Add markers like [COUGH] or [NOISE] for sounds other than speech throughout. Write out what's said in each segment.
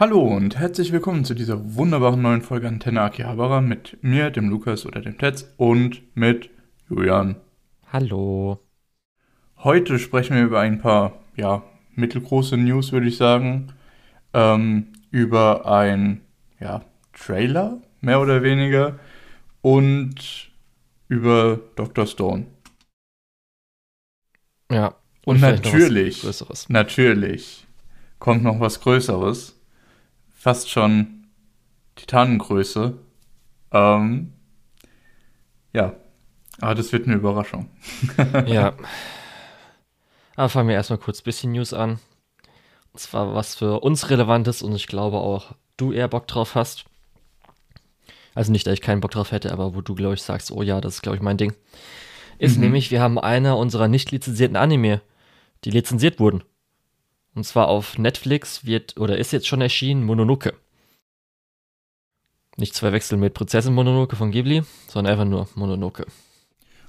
Hallo und herzlich willkommen zu dieser wunderbaren neuen Folge Antenne Akihabara mit mir, dem Lukas oder dem Tetz und mit Julian. Hallo. Heute sprechen wir über ein paar, ja, mittelgroße News, würde ich sagen. Ähm, über ein, ja, Trailer, mehr oder weniger. Und über Dr. Stone. Ja. Und, natürlich, natürlich kommt noch was Größeres fast schon Titanengröße. Ähm, ja, aber das wird eine Überraschung. [LAUGHS] ja. Aber fangen wir erstmal kurz ein bisschen News an. Und zwar was für uns relevant ist und ich glaube auch du eher Bock drauf hast. Also nicht, dass ich keinen Bock drauf hätte, aber wo du, glaube ich, sagst, oh ja, das ist, glaube ich, mein Ding. Ist mhm. nämlich, wir haben einer unserer nicht lizenzierten Anime, die lizenziert wurden. Und zwar auf Netflix wird oder ist jetzt schon erschienen Mononoke. Nicht zwei Wechsel mit Prinzessin Mononoke von Ghibli, sondern einfach nur Mononoke.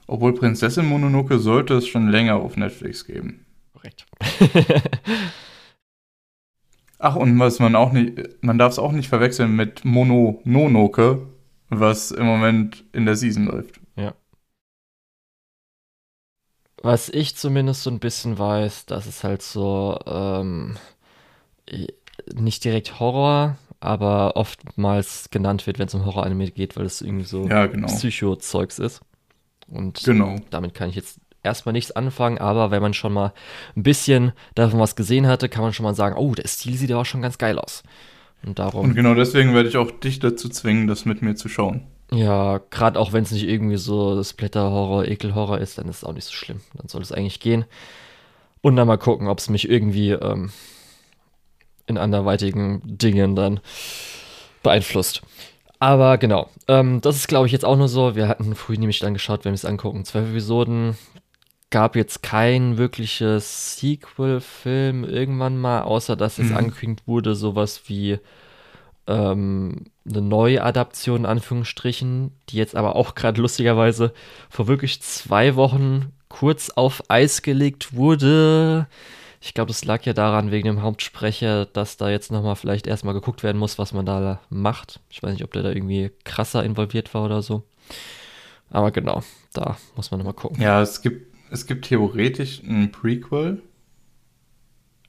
Obwohl Prinzessin Mononoke sollte es schon länger auf Netflix geben. Korrekt. [LAUGHS] Ach, und was man auch nicht, man darf es auch nicht verwechseln mit Mononoke, was im Moment in der Season läuft. Was ich zumindest so ein bisschen weiß, dass es halt so ähm, nicht direkt Horror, aber oftmals genannt wird, wenn es um Horror-Anime geht, weil es irgendwie so ja, genau. Psycho-Zeugs ist. Und genau. damit kann ich jetzt erstmal nichts anfangen, aber wenn man schon mal ein bisschen davon was gesehen hatte, kann man schon mal sagen, oh, der Stil sieht ja auch schon ganz geil aus. Und darum. Und genau deswegen werde ich auch dich dazu zwingen, das mit mir zu schauen. Ja, gerade auch wenn es nicht irgendwie so Splatter-Horror, Ekel-Horror ist, dann ist es auch nicht so schlimm. Dann soll es eigentlich gehen. Und dann mal gucken, ob es mich irgendwie ähm, in anderweitigen Dingen dann beeinflusst. Aber genau, ähm, das ist glaube ich jetzt auch nur so. Wir hatten früh nämlich dann geschaut, wenn wir es angucken, zwölf Episoden. Gab jetzt kein wirkliches Sequel-Film irgendwann mal, außer dass es mhm. angekündigt wurde, sowas wie ähm, eine Neuadaption, in Anführungsstrichen, die jetzt aber auch gerade lustigerweise vor wirklich zwei Wochen kurz auf Eis gelegt wurde. Ich glaube, das lag ja daran, wegen dem Hauptsprecher, dass da jetzt nochmal vielleicht erstmal geguckt werden muss, was man da macht. Ich weiß nicht, ob der da irgendwie krasser involviert war oder so. Aber genau, da muss man nochmal gucken. Ja, es gibt, es gibt theoretisch ein Prequel,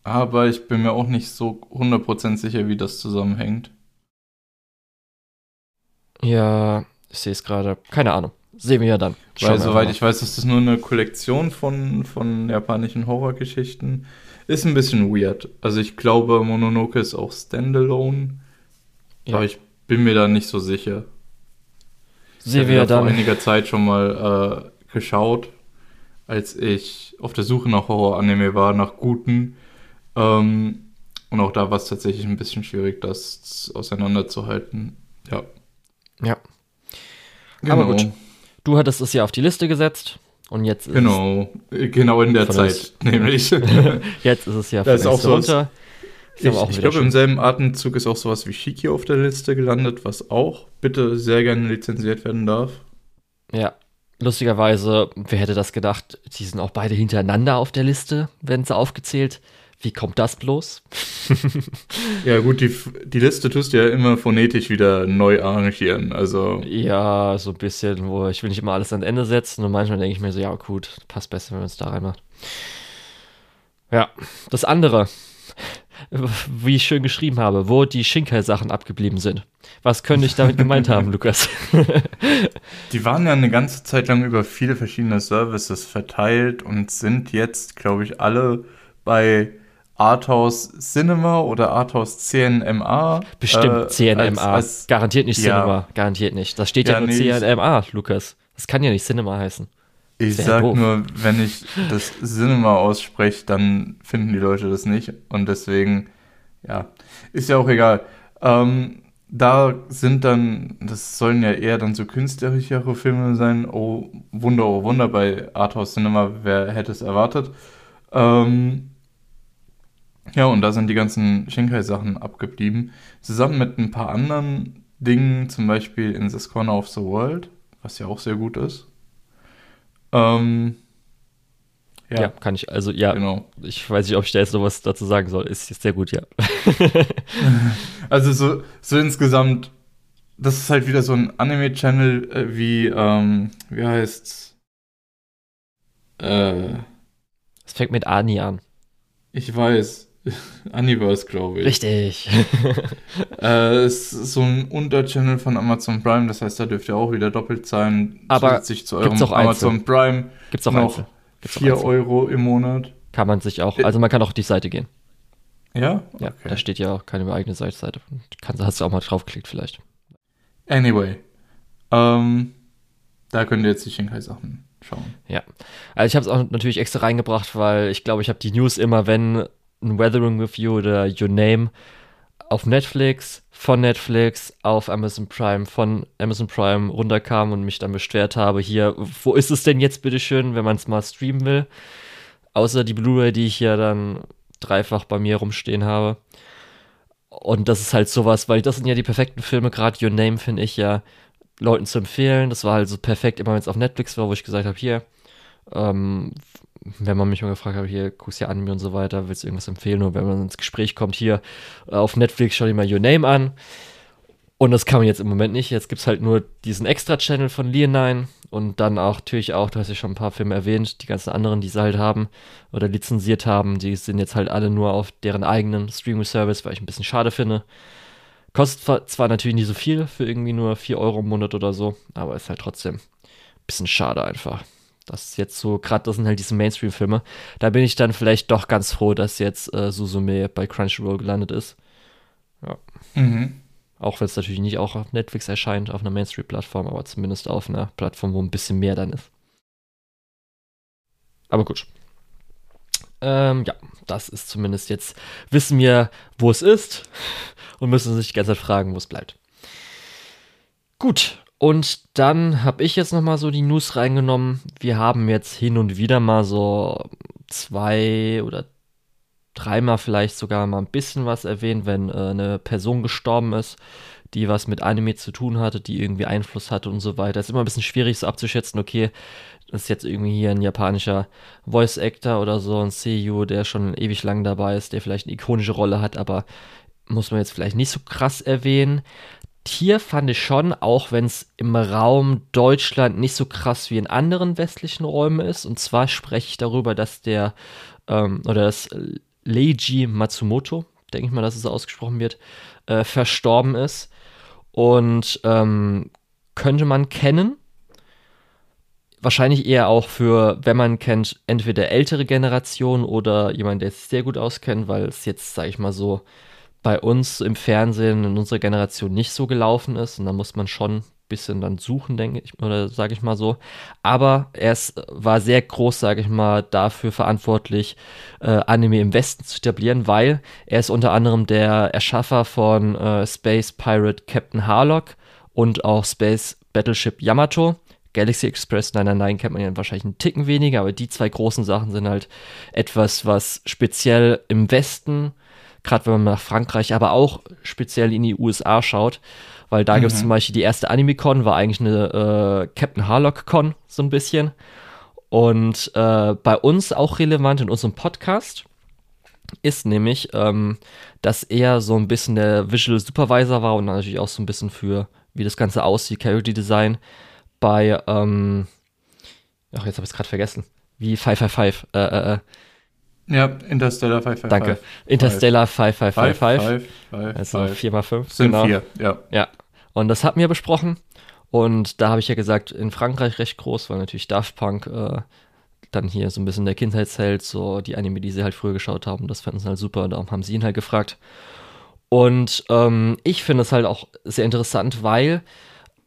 aber ich bin mir auch nicht so 100% sicher, wie das zusammenhängt. Ja, ich sehe es gerade. Keine Ahnung. Sehen wir ja dann. Schauen Weil, soweit ich weiß, ist das nur eine Kollektion von, von japanischen Horrorgeschichten. Ist ein bisschen weird. Also ich glaube, Mononoke ist auch Standalone. Ja. Aber ich bin mir da nicht so sicher. Sehen wir ja dann. vor einiger Zeit schon mal äh, geschaut, als ich auf der Suche nach Horror-Anime war, nach guten. Ähm, und auch da war es tatsächlich ein bisschen schwierig, das auseinanderzuhalten. Ja. Ja. Genau. Aber gut. Du hattest es ja auf die Liste gesetzt und jetzt ist Genau, genau in der Zeit, [LAUGHS] nämlich. [LAUGHS] jetzt ist es ja da ist auch so runter. ich, ich glaube, im selben Atemzug ist auch sowas wie Shiki auf der Liste gelandet, was auch bitte sehr gerne lizenziert werden darf. Ja, lustigerweise, wer hätte das gedacht, die sind auch beide hintereinander auf der Liste, werden sie aufgezählt. Wie kommt das bloß? [LAUGHS] ja, gut, die, die Liste tust du ja immer phonetisch wieder neu arrangieren. Also. Ja, so ein bisschen, wo ich will nicht immer alles an Ende setzen und manchmal denke ich mir so, ja, gut, passt besser, wenn man es da reinmacht. Ja, das andere, [LAUGHS] wie ich schön geschrieben habe, wo die Shinkai-Sachen abgeblieben sind. Was könnte ich damit gemeint haben, [LAUGHS] Lukas? die waren ja eine ganze Zeit lang über viele verschiedene Services verteilt und sind jetzt, glaube ich, alle bei Arthouse Cinema oder Arthouse CNMA. Bestimmt äh, CNMA. Als, als, garantiert nicht ja. Cinema. Garantiert nicht. Das steht ja, ja nur nee, CNMA, Lukas. Das kann ja nicht Cinema heißen. Ich Sehr sag doof. nur, wenn ich das Cinema ausspreche, dann finden die Leute das nicht. Und deswegen, ja, ist ja auch egal. Ähm, da sind dann, das sollen ja eher dann so künstlerischere Filme sein. Oh, Wunder, oh Wunder, bei Arthouse Cinema, wer hätte es erwartet. Ähm, ja, und da sind die ganzen Shinkai-Sachen abgeblieben. Zusammen mit ein paar anderen Dingen, zum Beispiel in This Corner of the World, was ja auch sehr gut ist. Ähm, Ja. ja. kann ich, also ja, genau. ich weiß nicht, ob ich da jetzt noch was dazu sagen soll. Ist, ist sehr gut, ja. [LAUGHS] [LAUGHS] also so, so insgesamt, das ist halt wieder so ein Anime-Channel äh, wie, ähm, wie heißt's? Äh. Es fängt mit Ani an. Ich weiß. [LAUGHS] Universe, glaube ich. Richtig. [LAUGHS] äh, es ist so ein Unterchannel von Amazon Prime, das heißt, da dürft ihr auch wieder doppelt zahlen. Aber sich zu eurem Amazon Prime. Gibt's auch noch Gibt's 4 auch Euro im Monat. Kann man sich auch, also man kann auch auf die Seite gehen. Ja? Ja, okay. da steht ja auch keine eigene Seite. Kann, hast du auch mal draufgeklickt vielleicht. Anyway. Ähm, da könnt ihr jetzt die Shinkai-Sachen schauen. Ja. Also ich habe es auch natürlich extra reingebracht, weil ich glaube, ich habe die News immer, wenn ein Weathering with You oder Your Name auf Netflix, von Netflix auf Amazon Prime, von Amazon Prime runterkam und mich dann beschwert habe, hier, wo ist es denn jetzt bitteschön, wenn man es mal streamen will? Außer die Blu-ray, die ich hier dann dreifach bei mir rumstehen habe. Und das ist halt sowas, weil das sind ja die perfekten Filme, gerade Your Name finde ich ja Leuten zu empfehlen. Das war halt so perfekt, immer wenn es auf Netflix war, wo ich gesagt habe, hier, ähm, wenn man mich mal gefragt hat, hier, guckst ja Anime und so weiter, willst du irgendwas empfehlen? Oder wenn man ins Gespräch kommt, hier äh, auf Netflix, schau dir mal Your Name an. Und das kann man jetzt im Moment nicht. Jetzt gibt es halt nur diesen Extra-Channel von Leonine und dann auch natürlich auch, du hast ja schon ein paar Filme erwähnt, die ganzen anderen, die sie halt haben oder lizenziert haben, die sind jetzt halt alle nur auf deren eigenen Streaming-Service, weil ich ein bisschen schade finde. Kostet zwar natürlich nicht so viel, für irgendwie nur 4 Euro im Monat oder so, aber ist halt trotzdem ein bisschen schade einfach. Das ist jetzt so, gerade das sind halt diese Mainstream-Filme. Da bin ich dann vielleicht doch ganz froh, dass jetzt äh, Suzume bei Crunchyroll gelandet ist. Ja. Mhm. Auch wenn es natürlich nicht auch auf Netflix erscheint, auf einer Mainstream-Plattform, aber zumindest auf einer Plattform, wo ein bisschen mehr dann ist. Aber gut. Ähm, ja, das ist zumindest jetzt, wissen wir, wo es ist und müssen sich die ganze Zeit fragen, wo es bleibt. Gut, und dann habe ich jetzt nochmal so die News reingenommen. Wir haben jetzt hin und wieder mal so zwei oder dreimal vielleicht sogar mal ein bisschen was erwähnt, wenn äh, eine Person gestorben ist, die was mit Anime zu tun hatte, die irgendwie Einfluss hatte und so weiter. Ist immer ein bisschen schwierig so abzuschätzen, okay, das ist jetzt irgendwie hier ein japanischer Voice Actor oder so, ein Seiyuu, der schon ewig lang dabei ist, der vielleicht eine ikonische Rolle hat, aber muss man jetzt vielleicht nicht so krass erwähnen. Hier fand ich schon, auch wenn es im Raum Deutschland nicht so krass wie in anderen westlichen Räumen ist, und zwar spreche ich darüber, dass der, ähm, oder das Leiji Matsumoto, denke ich mal, dass es ausgesprochen wird, äh, verstorben ist. Und ähm, könnte man kennen. Wahrscheinlich eher auch für, wenn man kennt, entweder ältere Generation oder jemand, der sich sehr gut auskennt, weil es jetzt, sage ich mal so, bei uns im Fernsehen in unserer Generation nicht so gelaufen ist. Und da muss man schon ein bisschen dann suchen, denke ich, oder sage ich mal so. Aber er ist, war sehr groß, sage ich mal, dafür verantwortlich, äh, Anime im Westen zu etablieren, weil er ist unter anderem der Erschaffer von äh, Space Pirate Captain Harlock und auch Space Battleship Yamato. Galaxy Express 999 kennt man ja wahrscheinlich einen Ticken weniger, aber die zwei großen Sachen sind halt etwas, was speziell im Westen gerade wenn man nach Frankreich, aber auch speziell in die USA schaut, weil da mhm. gibt es zum Beispiel die erste Anime-Con, war eigentlich eine äh, Captain Harlock-Con, so ein bisschen. Und äh, bei uns auch relevant in unserem Podcast ist nämlich, ähm, dass er so ein bisschen der Visual Supervisor war und natürlich auch so ein bisschen für, wie das Ganze aussieht, Character Design bei, ähm, ach, jetzt habe ich es gerade vergessen, wie 555, äh, äh, äh ja, Interstellar 555. Danke. Interstellar 5555. Also 4 mal 5. Sind genau. 4, ja. Ja. Und das hatten wir besprochen. Und da habe ich ja gesagt, in Frankreich recht groß, weil natürlich Daft Punk äh, dann hier so ein bisschen der Kindheitsheld, so die Anime, die sie halt früher geschaut haben, das fanden sie halt super, darum haben sie ihn halt gefragt. Und ähm, ich finde es halt auch sehr interessant, weil,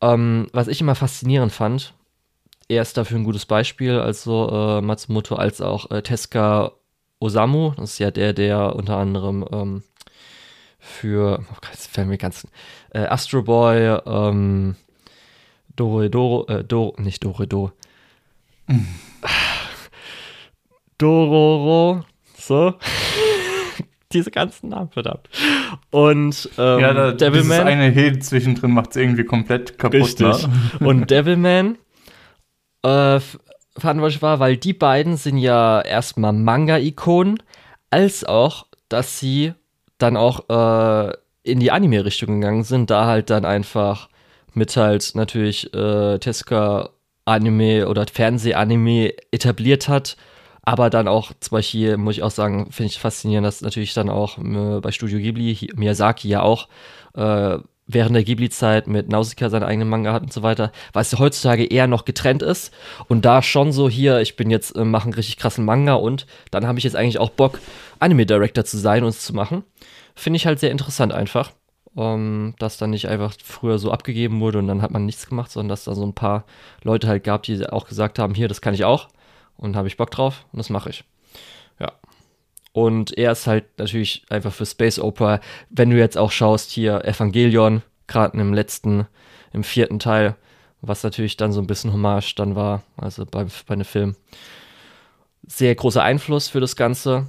ähm, was ich immer faszinierend fand, er ist dafür ein gutes Beispiel, also äh, Matsumoto als auch äh, Teska Osamu, das ist ja der, der unter anderem ähm, für, oh Gott, jetzt fällt mir ganz, äh, Astro Boy, ähm, Dore Doro, äh, Do, nicht Dore Do. Mm. Dororo, so. Diese ganzen Namen, verdammt. Und ähm, ja, da, Devilman. Das eine He zwischendrin macht es irgendwie komplett kaputt. Richtig. Ne? Und Devilman äh, verantwortlich war, weil die beiden sind ja erstmal Manga-Ikonen, als auch, dass sie dann auch äh, in die Anime-Richtung gegangen sind, da halt dann einfach mit halt natürlich äh, Tezuka Anime oder Fernsehanime etabliert hat, aber dann auch, zum Beispiel, muss ich auch sagen, finde ich faszinierend, dass natürlich dann auch äh, bei Studio Ghibli, Miyazaki ja auch äh, während der Ghibli-Zeit mit Nausicaa seinen eigenen Manga hat und so weiter, weil es heutzutage eher noch getrennt ist und da schon so hier, ich bin jetzt, äh, mache einen richtig krassen Manga und dann habe ich jetzt eigentlich auch Bock, Anime-Director zu sein und es zu machen. Finde ich halt sehr interessant einfach, ähm, dass dann nicht einfach früher so abgegeben wurde und dann hat man nichts gemacht, sondern dass da so ein paar Leute halt gab, die auch gesagt haben, hier, das kann ich auch und habe ich Bock drauf und das mache ich. Und er ist halt natürlich einfach für Space Opera, wenn du jetzt auch schaust, hier Evangelion, gerade im letzten, im vierten Teil, was natürlich dann so ein bisschen Hommage dann war, also bei, bei einem Film. Sehr großer Einfluss für das Ganze,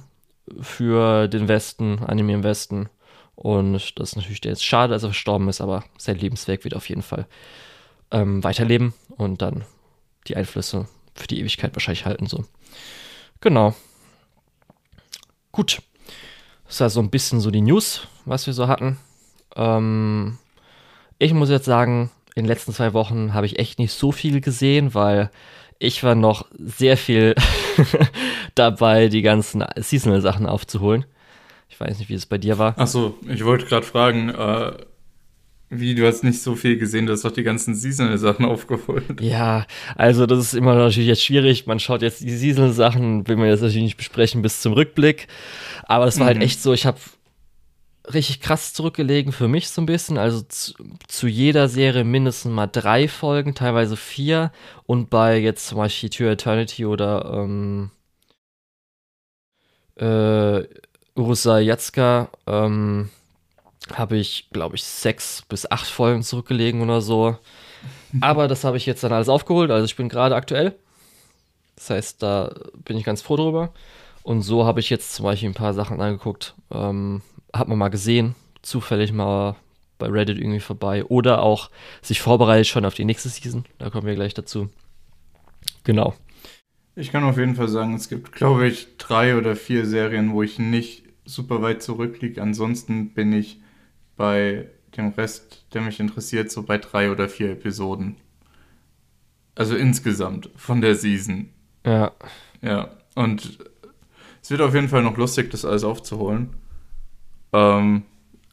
für den Westen, Anime im Westen. Und das ist natürlich jetzt schade, dass er verstorben ist, aber sein Lebenswerk wird auf jeden Fall ähm, weiterleben und dann die Einflüsse für die Ewigkeit wahrscheinlich halten. So. Genau. Gut. Das war so ein bisschen so die News, was wir so hatten. Ähm, ich muss jetzt sagen, in den letzten zwei Wochen habe ich echt nicht so viel gesehen, weil ich war noch sehr viel [LAUGHS] dabei, die ganzen Seasonal-Sachen aufzuholen. Ich weiß nicht, wie es bei dir war. Achso, ich wollte gerade fragen, äh, wie, du hast nicht so viel gesehen, du hast doch die ganzen Seasonal-Sachen aufgeholt. Ja, also das ist immer natürlich jetzt schwierig. Man schaut jetzt die Seasonal-Sachen, will man jetzt natürlich nicht besprechen bis zum Rückblick. Aber es war halt mhm. halt echt so, ich habe richtig krass zurückgelegen für mich so ein bisschen. Also zu, zu, jeder Serie mindestens mal drei Folgen, teilweise vier. Und bei jetzt zum Beispiel To Eternity oder ähm, äh, Urusai Yatsuka, ähm, habe ich, glaube ich, sechs bis acht Folgen zurückgelegen oder so. Aber das habe ich jetzt dann alles aufgeholt. Also ich bin gerade aktuell. Das heißt, da bin ich ganz froh drüber. Und so habe ich jetzt zum Beispiel ein paar Sachen angeguckt. Ähm, hat man mal gesehen, zufällig mal bei Reddit irgendwie vorbei. Oder auch sich vorbereitet schon auf die nächste Season. Da kommen wir gleich dazu. Genau. Ich kann auf jeden Fall sagen, es gibt, glaube ich, drei oder vier Serien, wo ich nicht super weit zurückliege. Ansonsten bin ich bei dem Rest, der mich interessiert, so bei drei oder vier Episoden. Also insgesamt von der Season. Ja. Ja. Und es wird auf jeden Fall noch lustig, das alles aufzuholen. Ähm,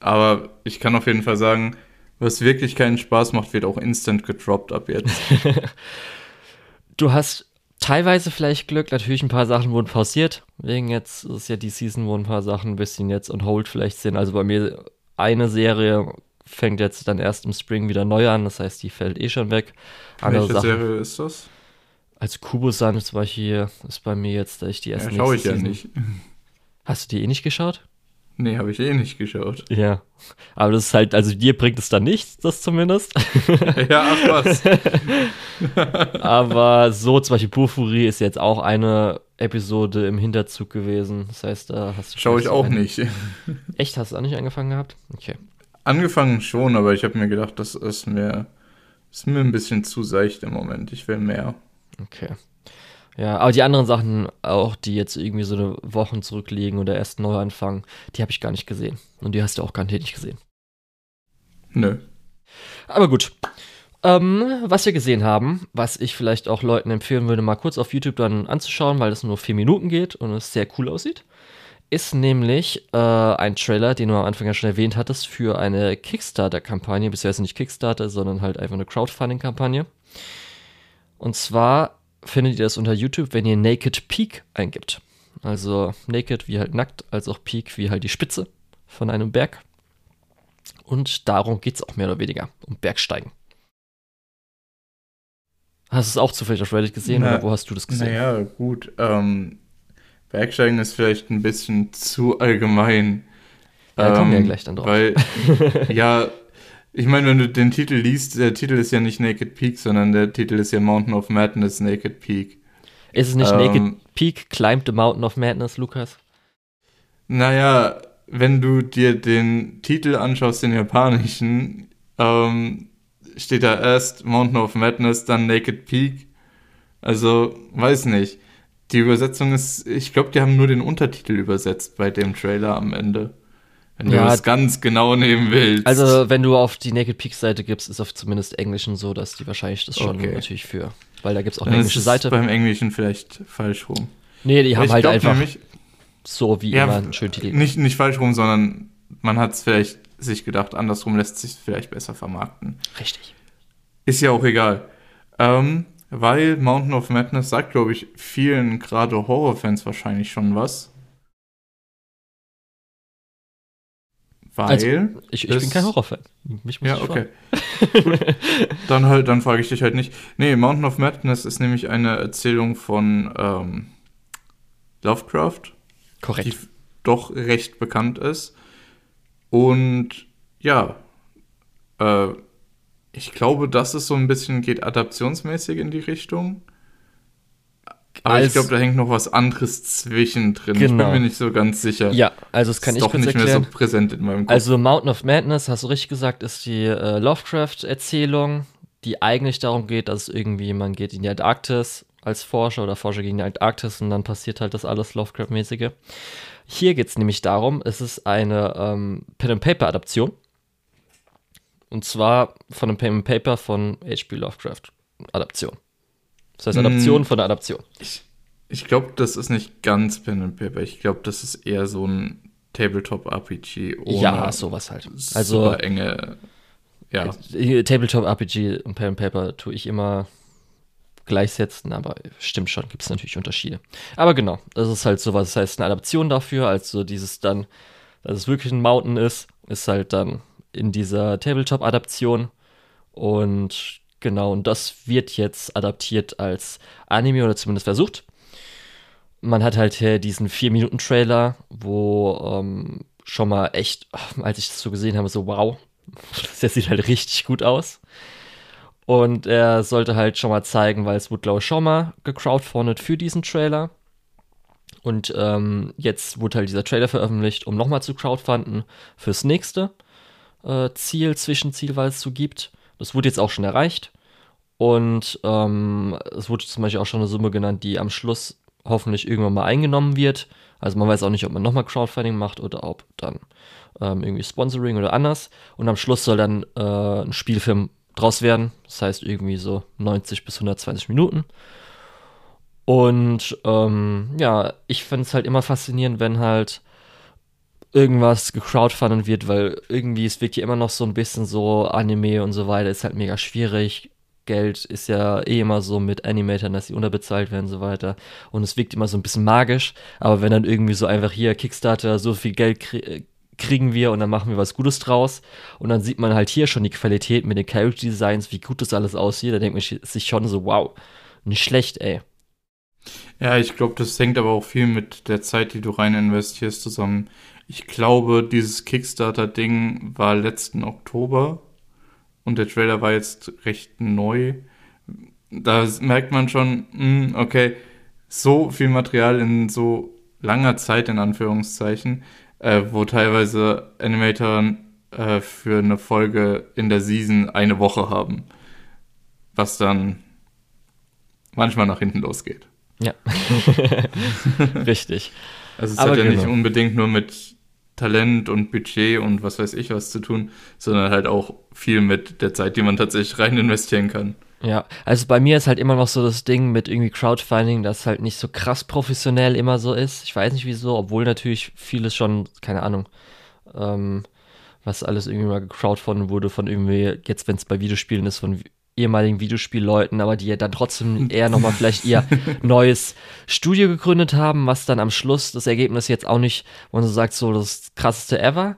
aber ich kann auf jeden Fall sagen, was wirklich keinen Spaß macht, wird auch instant gedroppt ab jetzt. [LAUGHS] du hast teilweise vielleicht Glück, natürlich ein paar Sachen wurden pausiert. Wegen jetzt ist ja die Season, wo ein paar Sachen ein bisschen jetzt on hold vielleicht sind. Also bei mir eine Serie fängt jetzt dann erst im Spring wieder neu an, das heißt, die fällt eh schon weg. Andere Welche Sachen, Serie ist das? Als Kubosan zum Beispiel ist bei mir jetzt, da ich die erste ja, schaue ich ja nicht. Hast du die eh nicht geschaut? Nee, habe ich eh nicht geschaut. [LAUGHS] Ja. Aber das ist halt, also dir bringt es dann nichts, das zumindest. [LAUGHS] ja, ach was. [LAUGHS] Aber so, zum Beispiel Burfuri ist jetzt auch eine Episode im Hinterzug gewesen. Das heißt, da hast du. Schau ich auch eine... nicht. Echt? Hast du auch nicht angefangen gehabt? Okay. Angefangen schon, aber ich habe mir gedacht, das ist mir, ist mir ein bisschen zu seicht im Moment. Ich will mehr. Okay. Ja, aber die anderen Sachen, auch die jetzt irgendwie so eine Woche zurückliegen oder erst neu anfangen, die habe ich gar nicht gesehen. Und die hast du auch gar nicht gesehen. Nö. Aber gut. Ähm, was wir gesehen haben, was ich vielleicht auch Leuten empfehlen würde, mal kurz auf YouTube dann anzuschauen, weil es nur vier Minuten geht und es sehr cool aussieht, ist nämlich äh, ein Trailer, den du am Anfang ja schon erwähnt hattest, für eine Kickstarter-Kampagne, beziehungsweise nicht Kickstarter, sondern halt einfach eine Crowdfunding-Kampagne. Und zwar findet ihr das unter YouTube, wenn ihr Naked Peak eingibt. Also Naked wie halt nackt, als auch Peak wie halt die Spitze von einem Berg. Und darum geht es auch mehr oder weniger, um Bergsteigen. Hast du es auch zufällig auf Reddit gesehen Na, oder wo hast du das gesehen? Naja, gut. Ähm, Bergsteigen ist vielleicht ein bisschen zu allgemein. Ja, ähm, kommen wir ja ähm, gleich dann drauf. Weil, [LAUGHS] ja, ich meine, wenn du den Titel liest, der Titel ist ja nicht Naked Peak, sondern der Titel ist ja Mountain of Madness Naked Peak. Ist es nicht ähm, Naked Peak Climbed the Mountain of Madness, Lukas? Naja, wenn du dir den Titel anschaust, den japanischen, ähm, steht da erst Mountain of Madness, dann Naked Peak Also, weiß nicht. Die Übersetzung ist, ich glaube, die haben nur den Untertitel übersetzt bei dem Trailer am Ende. Wenn ja, du es ganz genau nehmen willst. Also, wenn du auf die Naked Peak Seite gibst, ist auf zumindest Englischen so, dass die wahrscheinlich das schon okay. natürlich für. Weil da gibt es auch eine englische ist Seite. beim Englischen vielleicht falsch rum. Nee, die haben halt einfach nämlich, so wie ja, immer einen schönen Titel. Nicht, nicht falsch rum, sondern man hat es vielleicht sich gedacht, andersrum lässt sich vielleicht besser vermarkten. Richtig. Ist ja auch egal. Ähm, weil Mountain of Madness sagt, glaube ich, vielen gerade Horrorfans wahrscheinlich schon was. Weil. Also, ich, ich bin kein Horrorfan. Mich muss ja, okay. Gut. [LAUGHS] Dann halt, dann frage ich dich halt nicht. Nee, Mountain of Madness ist nämlich eine Erzählung von ähm, Lovecraft. Korrekt. Die doch recht bekannt ist. Und ja, äh, ich glaube, das ist so ein bisschen, geht adaptionsmäßig in die Richtung. Aber Als, ich glaube, da hängt noch was anderes zwischendrin. Genau. Ich bin genau. mir nicht so ganz sicher. Ja, also das kann ist ich doch nicht erklären. mehr so präsent in meinem Kopf. Also Mountain of Madness, hast du richtig gesagt, ist die äh, Lovecraft-Erzählung, die eigentlich darum geht, dass irgendwie man geht in die Antarktis als Forscher oder Forscher gegen die Antarktis und dann passiert halt das alles Lovecraft-mäßige. Hier geht es nämlich darum, es ist eine ähm, Pen-and-Paper-Adaption. Und zwar von einem Pen-and-Paper von H.P. Lovecraft. Das heißt Adaption hm, von der Adaption. Ich, ich glaube, das ist nicht ganz Pen-and-Paper. Ich glaube, das ist eher so ein Tabletop-RPG. Ja, sowas halt. Also enge. Ja. Tabletop-RPG und Pen-and-Paper tue ich immer gleichsetzen, aber stimmt schon, gibt es natürlich Unterschiede. Aber genau, das ist halt sowas, das heißt eine Adaption dafür, also dieses dann, dass es wirklich ein Mountain ist, ist halt dann in dieser Tabletop-Adaption und genau, und das wird jetzt adaptiert als Anime oder zumindest versucht. Man hat halt hier diesen 4-Minuten-Trailer, wo ähm, schon mal echt, als ich das so gesehen habe, so wow, [LAUGHS] das sieht halt richtig gut aus. Und er sollte halt schon mal zeigen, weil es wurde, glaube ich, schon mal gecrowdfundet für diesen Trailer. Und ähm, jetzt wurde halt dieser Trailer veröffentlicht, um nochmal zu crowdfunden fürs nächste äh, Ziel, Zwischenziel, weil es so gibt. Das wurde jetzt auch schon erreicht. Und ähm, es wurde zum Beispiel auch schon eine Summe genannt, die am Schluss hoffentlich irgendwann mal eingenommen wird. Also man weiß auch nicht, ob man nochmal Crowdfunding macht oder ob dann ähm, irgendwie Sponsoring oder anders. Und am Schluss soll dann äh, ein Spielfilm draus werden. Das heißt irgendwie so 90 bis 120 Minuten. Und ähm, ja, ich finde es halt immer faszinierend, wenn halt irgendwas gecrowdfundet wird, weil irgendwie es wirkt ja immer noch so ein bisschen so Anime und so weiter, ist halt mega schwierig. Geld ist ja eh immer so mit Animatoren, dass sie unterbezahlt werden und so weiter. Und es wirkt immer so ein bisschen magisch. Aber wenn dann irgendwie so einfach hier Kickstarter so viel Geld kriegen wir und dann machen wir was Gutes draus. Und dann sieht man halt hier schon die Qualität mit den Character Designs, wie gut das alles aussieht. Da denkt man sich schon so, wow, nicht schlecht, ey. Ja, ich glaube, das hängt aber auch viel mit der Zeit, die du rein investierst, zusammen. Ich glaube, dieses Kickstarter-Ding war letzten Oktober und der Trailer war jetzt recht neu. Da merkt man schon, hm, okay, so viel Material in so langer Zeit, in Anführungszeichen, äh, wo teilweise Animatoren äh, für eine Folge in der Season eine Woche haben. Was dann manchmal nach hinten losgeht. Ja. [LAUGHS] [LAUGHS] Richtig. Also es Aber hat ja genau. nicht unbedingt nur mit Talent und Budget und was weiß ich was zu tun, sondern halt auch viel mit der Zeit, die man tatsächlich rein investieren kann. Ja, also bei mir ist halt immer noch so das Ding mit irgendwie Crowdfunding, das halt nicht so krass professionell immer so ist. Ich weiß nicht wieso, obwohl natürlich vieles schon, keine Ahnung, ähm, was alles irgendwie mal gecrowdfundet wurde von irgendwie, jetzt wenn es bei Videospielen ist, von ehemaligen Videospielleuten, aber die ja dann trotzdem [LAUGHS] eher nochmal vielleicht ihr [LAUGHS] neues Studio gegründet haben, was dann am Schluss das Ergebnis jetzt auch nicht, wo man so sagt, so das krasseste ever.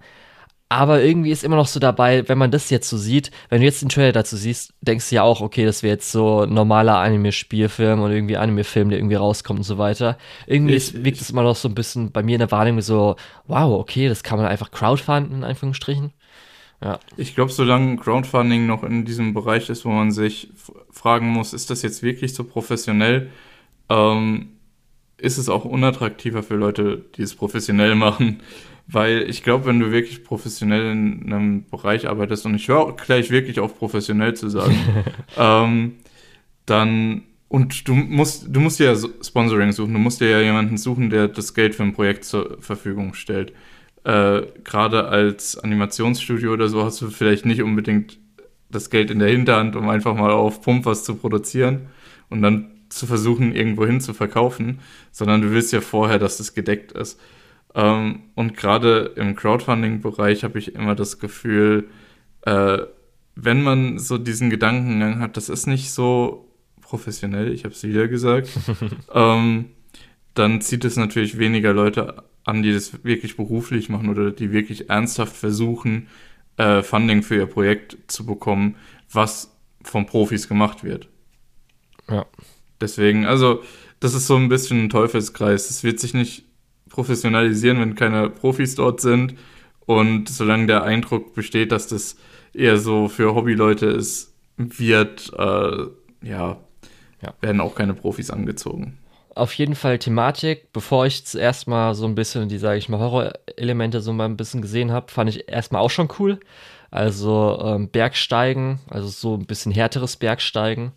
Aber irgendwie ist immer noch so dabei, wenn man das jetzt so sieht, wenn du jetzt den Trailer dazu siehst, denkst du ja auch, okay, das wäre jetzt so ein normaler Anime-Spielfilm oder irgendwie Anime-Film, der irgendwie rauskommt und so weiter. Irgendwie ich, wirkt es immer noch so ein bisschen bei mir in der Wahrnehmung so, wow, okay, das kann man einfach crowdfunden, in Anführungsstrichen. Ja. Ich glaube, solange Crowdfunding noch in diesem Bereich ist, wo man sich fragen muss, ist das jetzt wirklich so professionell, ähm, ist es auch unattraktiver für Leute, die es professionell [LAUGHS] machen. Weil ich glaube, wenn du wirklich professionell in einem Bereich arbeitest, und ich höre gleich wirklich auf professionell zu sagen, [LAUGHS] ähm, dann und du musst, du musst ja Sponsoring suchen, du musst dir ja jemanden suchen, der das Geld für ein Projekt zur Verfügung stellt. Äh, Gerade als Animationsstudio oder so hast du vielleicht nicht unbedingt das Geld in der Hinterhand, um einfach mal auf Pump was zu produzieren und dann zu versuchen, irgendwo hin zu verkaufen, sondern du willst ja vorher, dass das gedeckt ist. Ähm, und gerade im Crowdfunding-Bereich habe ich immer das Gefühl, äh, wenn man so diesen Gedankengang hat, das ist nicht so professionell, ich habe es wieder gesagt, [LAUGHS] ähm, dann zieht es natürlich weniger Leute an, die das wirklich beruflich machen oder die wirklich ernsthaft versuchen, äh, Funding für ihr Projekt zu bekommen, was von Profis gemacht wird. Ja. Deswegen, also, das ist so ein bisschen ein Teufelskreis. Es wird sich nicht professionalisieren, wenn keine Profis dort sind. Und solange der Eindruck besteht, dass das eher so für Hobbyleute ist, wird, äh, ja, ja, werden auch keine Profis angezogen. Auf jeden Fall Thematik. Bevor ich zuerst mal so ein bisschen die, sage ich mal, Horror-Elemente so mal ein bisschen gesehen habe, fand ich erstmal auch schon cool. Also ähm, Bergsteigen, also so ein bisschen härteres Bergsteigen,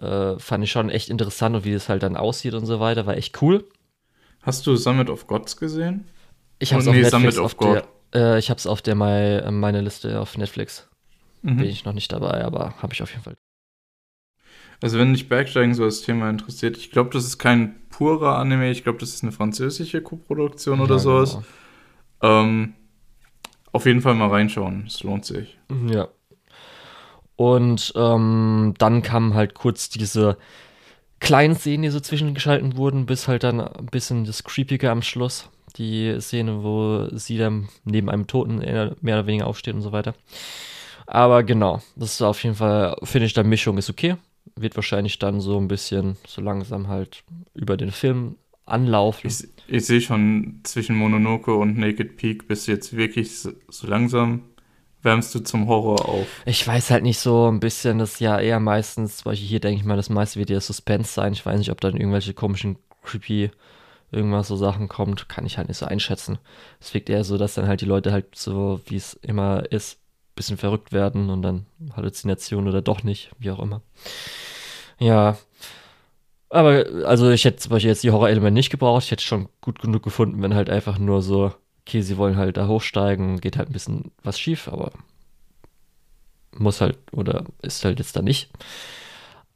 äh, fand ich schon echt interessant und wie es halt dann aussieht und so weiter, war echt cool. Hast du Summit of Gods gesehen? Ich habe es oh, auf nee, Netflix auf der, äh, ich habe es auf der meine, meine Liste auf Netflix. Mhm. Bin ich noch nicht dabei, aber habe ich auf jeden Fall. Also wenn dich Bergsteigen so als Thema interessiert, ich glaube, das ist kein purer Anime, ich glaube, das ist eine französische Koproduktion oder ja, sowas. Genau. Ähm, auf jeden Fall mal reinschauen, es lohnt sich. Ja. Und ähm, dann kamen halt kurz diese kleinen Szenen, die so zwischengeschalten wurden, bis halt dann ein bisschen das Creepige am Schluss. Die Szene, wo sie dann neben einem Toten mehr oder weniger aufsteht und so weiter. Aber genau, das ist auf jeden Fall, finde ich, der Mischung ist okay wird wahrscheinlich dann so ein bisschen so langsam halt über den Film anlaufen. Ich, ich sehe schon zwischen Mononoke und Naked Peak bist du jetzt wirklich so, so, langsam wärmst du zum Horror auf. Ich weiß halt nicht so ein bisschen, das ja eher meistens, zum Beispiel hier denke ich mal, das meiste wird ja Suspense sein. Ich weiß nicht, ob dann irgendwelche komischen, creepy irgendwas so Sachen kommt, kann ich halt nicht so einschätzen. Es wirkt eher so, dass dann halt die Leute halt so, wie es immer ist, bisschen verrückt werden und dann Halluzination oder doch nicht, wie auch immer. Ja. Aber, also ich hätte zum Beispiel jetzt die Horror-Elemente nicht gebraucht. Ich hätte schon gut genug gefunden, wenn halt einfach nur so, okay, sie wollen halt da hochsteigen, geht halt ein bisschen was schief, aber muss halt, oder ist halt jetzt da nicht.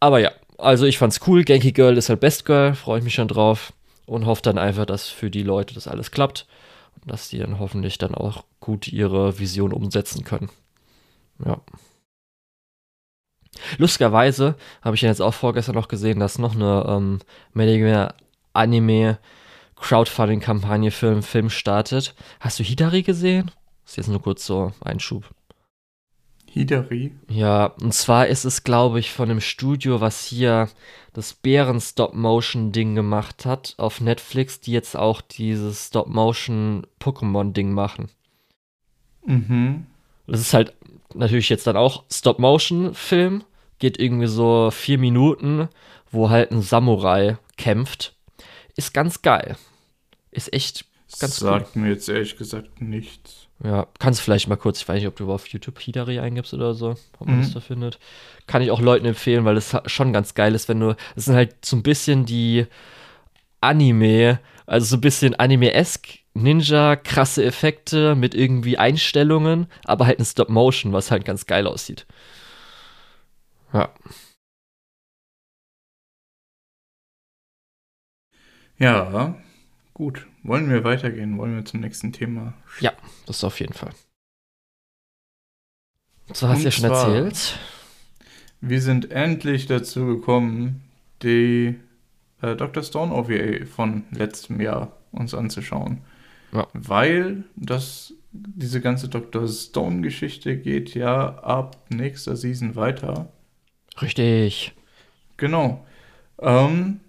Aber ja, also ich fand's cool. Genki Girl ist halt Best Girl, freue ich mich schon drauf und hoffe dann einfach, dass für die Leute das alles klappt und dass die dann hoffentlich dann auch gut ihre Vision umsetzen können. Ja. Lustigerweise habe ich ja jetzt auch vorgestern noch gesehen, dass noch eine ähm, mehr Anime Crowdfunding-Kampagne für einen Film startet. Hast du Hidari gesehen? Das ist jetzt nur kurz so ein Schub. Hidari? Ja, und zwar ist es, glaube ich, von dem Studio, was hier das Bären-Stop-Motion-Ding gemacht hat auf Netflix, die jetzt auch dieses Stop-Motion-Pokémon-Ding machen. Mhm. Das ist halt natürlich jetzt dann auch Stop-Motion-Film. Geht irgendwie so vier Minuten, wo halt ein Samurai kämpft. Ist ganz geil. Ist echt ganz Sagt cool. mir jetzt ehrlich gesagt nichts. Ja, kannst du vielleicht mal kurz, ich weiß nicht, ob du auf YouTube Hidari eingibst oder so, ob man mhm. das da findet. Kann ich auch Leuten empfehlen, weil es schon ganz geil ist, wenn du, es sind halt so ein bisschen die Anime, also so ein bisschen Anime-esque Ninja, krasse Effekte mit irgendwie Einstellungen, aber halt ein Stop-Motion, was halt ganz geil aussieht. Ja. Ja, gut. Wollen wir weitergehen? Wollen wir zum nächsten Thema? Ja, das auf jeden Fall. So hast du ja schon erzählt. Wir sind endlich dazu gekommen, die äh, Dr. Stone OVA von letztem Jahr uns anzuschauen. Ja. Weil das, diese ganze Dr. Stone-Geschichte geht ja ab nächster Season weiter. Richtig. Genau. Ähm,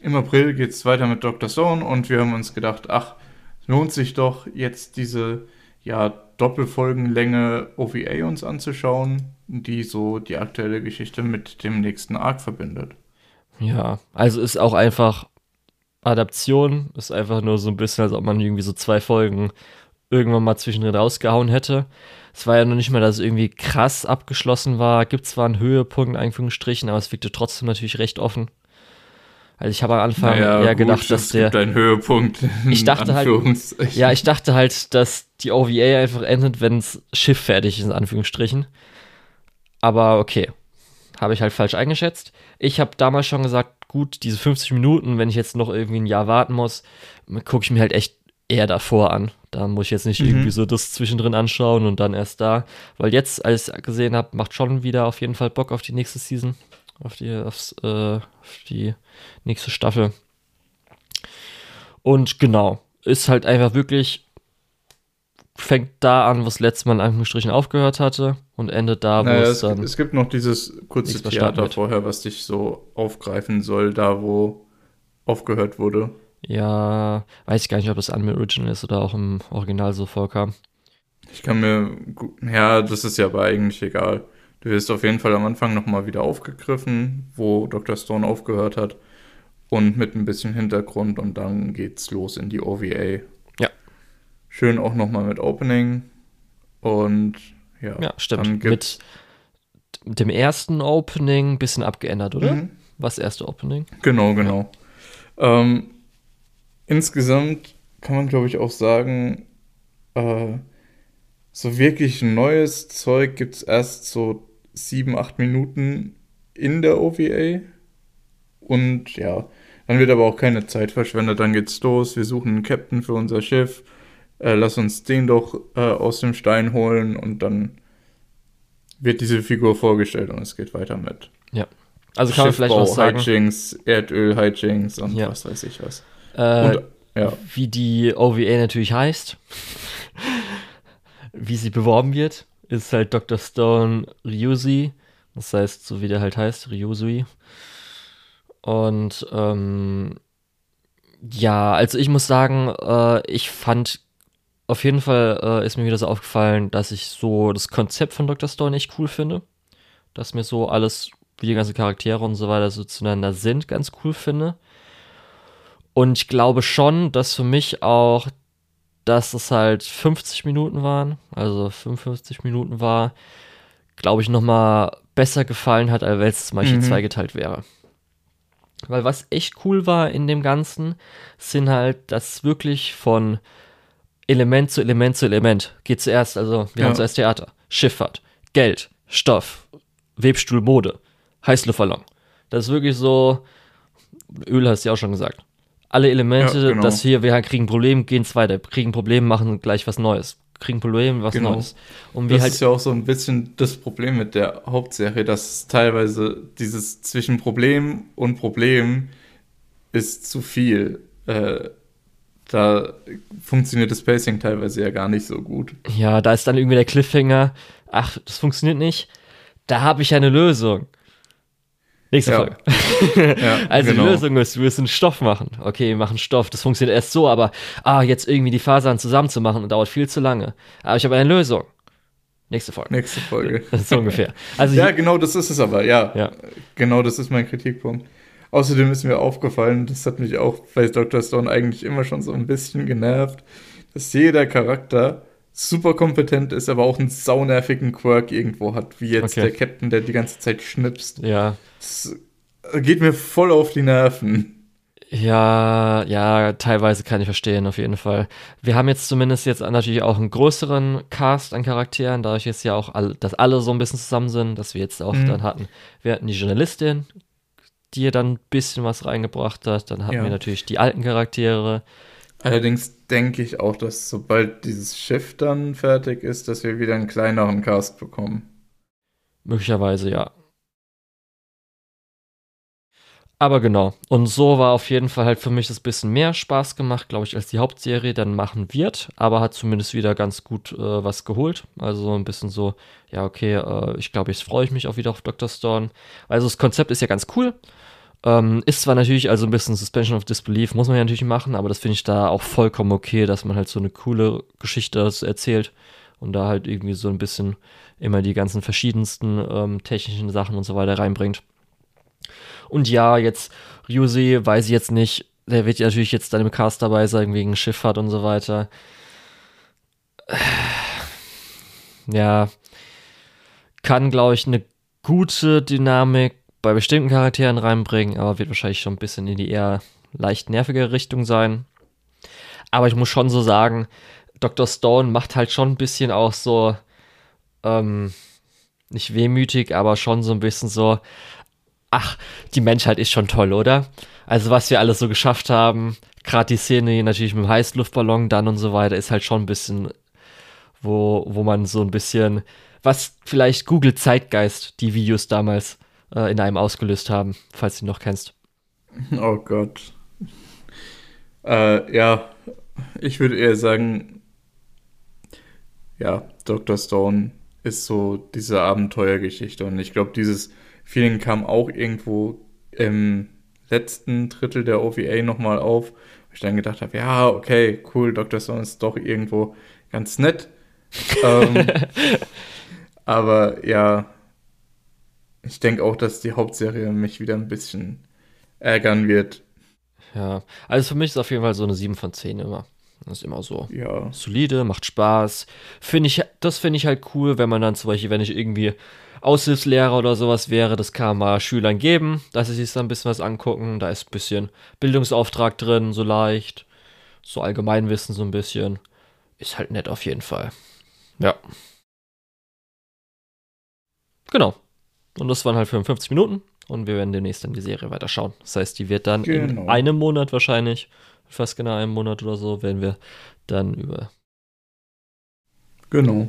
Im April geht es weiter mit Dr. Stone und wir haben uns gedacht, ach, lohnt sich doch jetzt diese ja, Doppelfolgenlänge OVA uns anzuschauen, die so die aktuelle Geschichte mit dem nächsten Arc verbindet. Ja, also ist auch einfach Adaption. Ist einfach nur so ein bisschen, als ob man irgendwie so zwei Folgen irgendwann mal zwischendrin rausgehauen hätte. Es war ja noch nicht mal, dass es irgendwie krass abgeschlossen war. Gibt zwar einen Höhepunkt, in Anführungsstrichen, aber es wirkte trotzdem natürlich recht offen. Also ich habe am Anfang naja, eher gedacht, gut, dass der. Ein Höhepunkt. Ich dachte halt. Ja, ich dachte halt, dass die OVA einfach endet, wenn das Schiff fertig ist, in Anführungsstrichen. Aber okay. Habe ich halt falsch eingeschätzt. Ich habe damals schon gesagt, gut, diese 50 Minuten, wenn ich jetzt noch irgendwie ein Jahr warten muss, gucke ich mir halt echt eher davor an. Da muss ich jetzt nicht mhm. irgendwie so das zwischendrin anschauen und dann erst da. Weil jetzt, als ich gesehen habe, macht schon wieder auf jeden Fall Bock auf die nächste Season. Auf die, aufs, äh, auf die nächste Staffel. Und genau, ist halt einfach wirklich, fängt da an, was letztes Mal in Anführungsstrichen aufgehört hatte und endet da, wo naja, es, dann. Es gibt noch dieses kurze Theater vorher, was dich so aufgreifen soll, da wo aufgehört wurde. Ja, weiß ich gar nicht, ob das Anime Original ist oder auch im Original so vorkam. Ich kann mir, ja, das ist ja aber eigentlich egal. Du wirst auf jeden Fall am Anfang nochmal wieder aufgegriffen, wo Dr. Stone aufgehört hat. Und mit ein bisschen Hintergrund und dann geht's los in die OVA. Schön auch nochmal mit Opening. Und ja. Ja, stimmt. Mit dem ersten Opening ein bisschen abgeändert, oder? Mhm. Was erste Opening? Genau, genau. Ja. Ähm, insgesamt kann man, glaube ich, auch sagen, äh, so wirklich neues Zeug gibt es erst so sieben, acht Minuten in der OVA. Und ja, dann wird aber auch keine Zeit verschwendet. Dann geht's los. Wir suchen einen Captain für unser Schiff. Äh, lass uns den doch äh, aus dem Stein holen. Und dann wird diese Figur vorgestellt und es geht weiter mit. Ja. Also kann man vielleicht noch sagen. Hijinks, Erdöl, Hijinks und ja. was weiß ich was. Äh, und, ja. Wie die OVA natürlich heißt, wie sie beworben wird, ist halt Dr. Stone Ryuzi. Das heißt, so wie der halt heißt, Ryusui. Und ähm, ja, also ich muss sagen, äh, ich fand auf jeden Fall äh, ist mir wieder so aufgefallen, dass ich so das Konzept von Dr. Stone echt cool finde. Dass mir so alles, wie die ganzen Charaktere und so weiter so zueinander sind, ganz cool finde. Und ich glaube schon, dass für mich auch, dass es halt 50 Minuten waren, also 55 Minuten war, glaube ich, nochmal besser gefallen hat, als wenn es zum Beispiel mhm. zweigeteilt wäre. Weil was echt cool war in dem Ganzen, sind halt, dass wirklich von Element zu Element zu Element geht zuerst, also wir ja. haben zuerst Theater, Schifffahrt, Geld, Stoff, Webstuhl, Mode, Heißluftballon. Das ist wirklich so, Öl hast du ja auch schon gesagt alle Elemente, ja, genau. dass hier, wir kriegen ein Problem, gehen es weiter, kriegen ein Problem, machen gleich was Neues, kriegen ein Problem, was genau. Neues. Und das halt ist ja auch so ein bisschen das Problem mit der Hauptserie, dass teilweise dieses zwischen Problem und Problem ist zu viel. Äh, da funktioniert das Pacing teilweise ja gar nicht so gut. Ja, da ist dann irgendwie der Cliffhanger, ach, das funktioniert nicht, da habe ich eine Lösung. Nächste ja. Folge. [LAUGHS] [LAUGHS] ja, also genau. die Lösung ist, wir müssen Stoff machen. Okay, wir machen Stoff. Das funktioniert erst so, aber ah, jetzt irgendwie die Fasern zusammenzumachen, dauert viel zu lange. Aber ich habe eine Lösung. Nächste Folge. Nächste Folge. Das [LAUGHS] ist so ungefähr. Also ja, genau das ist es aber, ja. ja. Genau das ist mein Kritikpunkt. Außerdem ist mir aufgefallen, das hat mich auch bei Dr. Stone eigentlich immer schon so ein bisschen genervt, dass jeder Charakter super kompetent ist, aber auch einen saunervigen Quirk irgendwo hat, wie jetzt okay. der Captain, der die ganze Zeit schnipst. Ja. Das geht mir voll auf die Nerven. Ja, ja, teilweise kann ich verstehen, auf jeden Fall. Wir haben jetzt zumindest jetzt natürlich auch einen größeren Cast an Charakteren, dadurch jetzt ja auch, all, dass alle so ein bisschen zusammen sind, dass wir jetzt auch mhm. dann hatten. Wir hatten die Journalistin, die dann ein bisschen was reingebracht hat. Dann hatten ja. wir natürlich die alten Charaktere. Allerdings denke ich auch, dass sobald dieses Schiff dann fertig ist, dass wir wieder einen kleineren Cast bekommen. Möglicherweise, ja. Aber genau. Und so war auf jeden Fall halt für mich das bisschen mehr Spaß gemacht, glaube ich, als die Hauptserie dann machen wird. Aber hat zumindest wieder ganz gut äh, was geholt. Also ein bisschen so, ja, okay, äh, ich glaube, jetzt freue ich mich auch wieder auf Dr. Stone. Also das Konzept ist ja ganz cool. Ähm, ist zwar natürlich also ein bisschen Suspension of Disbelief, muss man ja natürlich machen, aber das finde ich da auch vollkommen okay, dass man halt so eine coole Geschichte erzählt und da halt irgendwie so ein bisschen immer die ganzen verschiedensten ähm, technischen Sachen und so weiter reinbringt. Und ja, jetzt Ryusei weiß ich jetzt nicht, der wird ja natürlich jetzt dann im Cast dabei sein wegen Schifffahrt und so weiter. Ja, kann glaube ich eine gute Dynamik bei bestimmten Charakteren reinbringen, aber wird wahrscheinlich schon ein bisschen in die eher leicht nervige Richtung sein. Aber ich muss schon so sagen, Dr. Stone macht halt schon ein bisschen auch so, ähm, nicht wehmütig, aber schon so ein bisschen so, ach, die Menschheit ist schon toll, oder? Also was wir alles so geschafft haben, gerade die Szene natürlich mit dem Heißluftballon dann und so weiter, ist halt schon ein bisschen, wo, wo man so ein bisschen, was vielleicht Google Zeitgeist, die Videos damals äh, in einem ausgelöst haben, falls du ihn noch kennst. Oh Gott. Äh, ja, ich würde eher sagen, ja, Dr. Stone ist so diese Abenteuergeschichte und ich glaube, dieses Feeling kam auch irgendwo im letzten Drittel der OVA nochmal auf, wo ich dann gedacht habe, ja, okay, cool, Dr. Stone ist doch irgendwo ganz nett. [LAUGHS] ähm, aber ja, ich denke auch, dass die Hauptserie mich wieder ein bisschen ärgern wird. Ja, also für mich ist auf jeden Fall so eine 7 von 10 immer. Das ist immer so ja. solide, macht Spaß. Finde ich, das finde ich halt cool, wenn man dann zum Beispiel, wenn ich irgendwie Aushilfslehrer oder sowas wäre, das kann man Schülern geben, dass sie sich da ein bisschen was angucken. Da ist ein bisschen Bildungsauftrag drin, so leicht. So Allgemeinwissen so ein bisschen. Ist halt nett auf jeden Fall. Ja. Genau. Und das waren halt 55 Minuten. Und wir werden demnächst dann die Serie weiterschauen. Das heißt, die wird dann genau. in einem Monat wahrscheinlich, fast genau einem Monat oder so, werden wir dann über. Genau.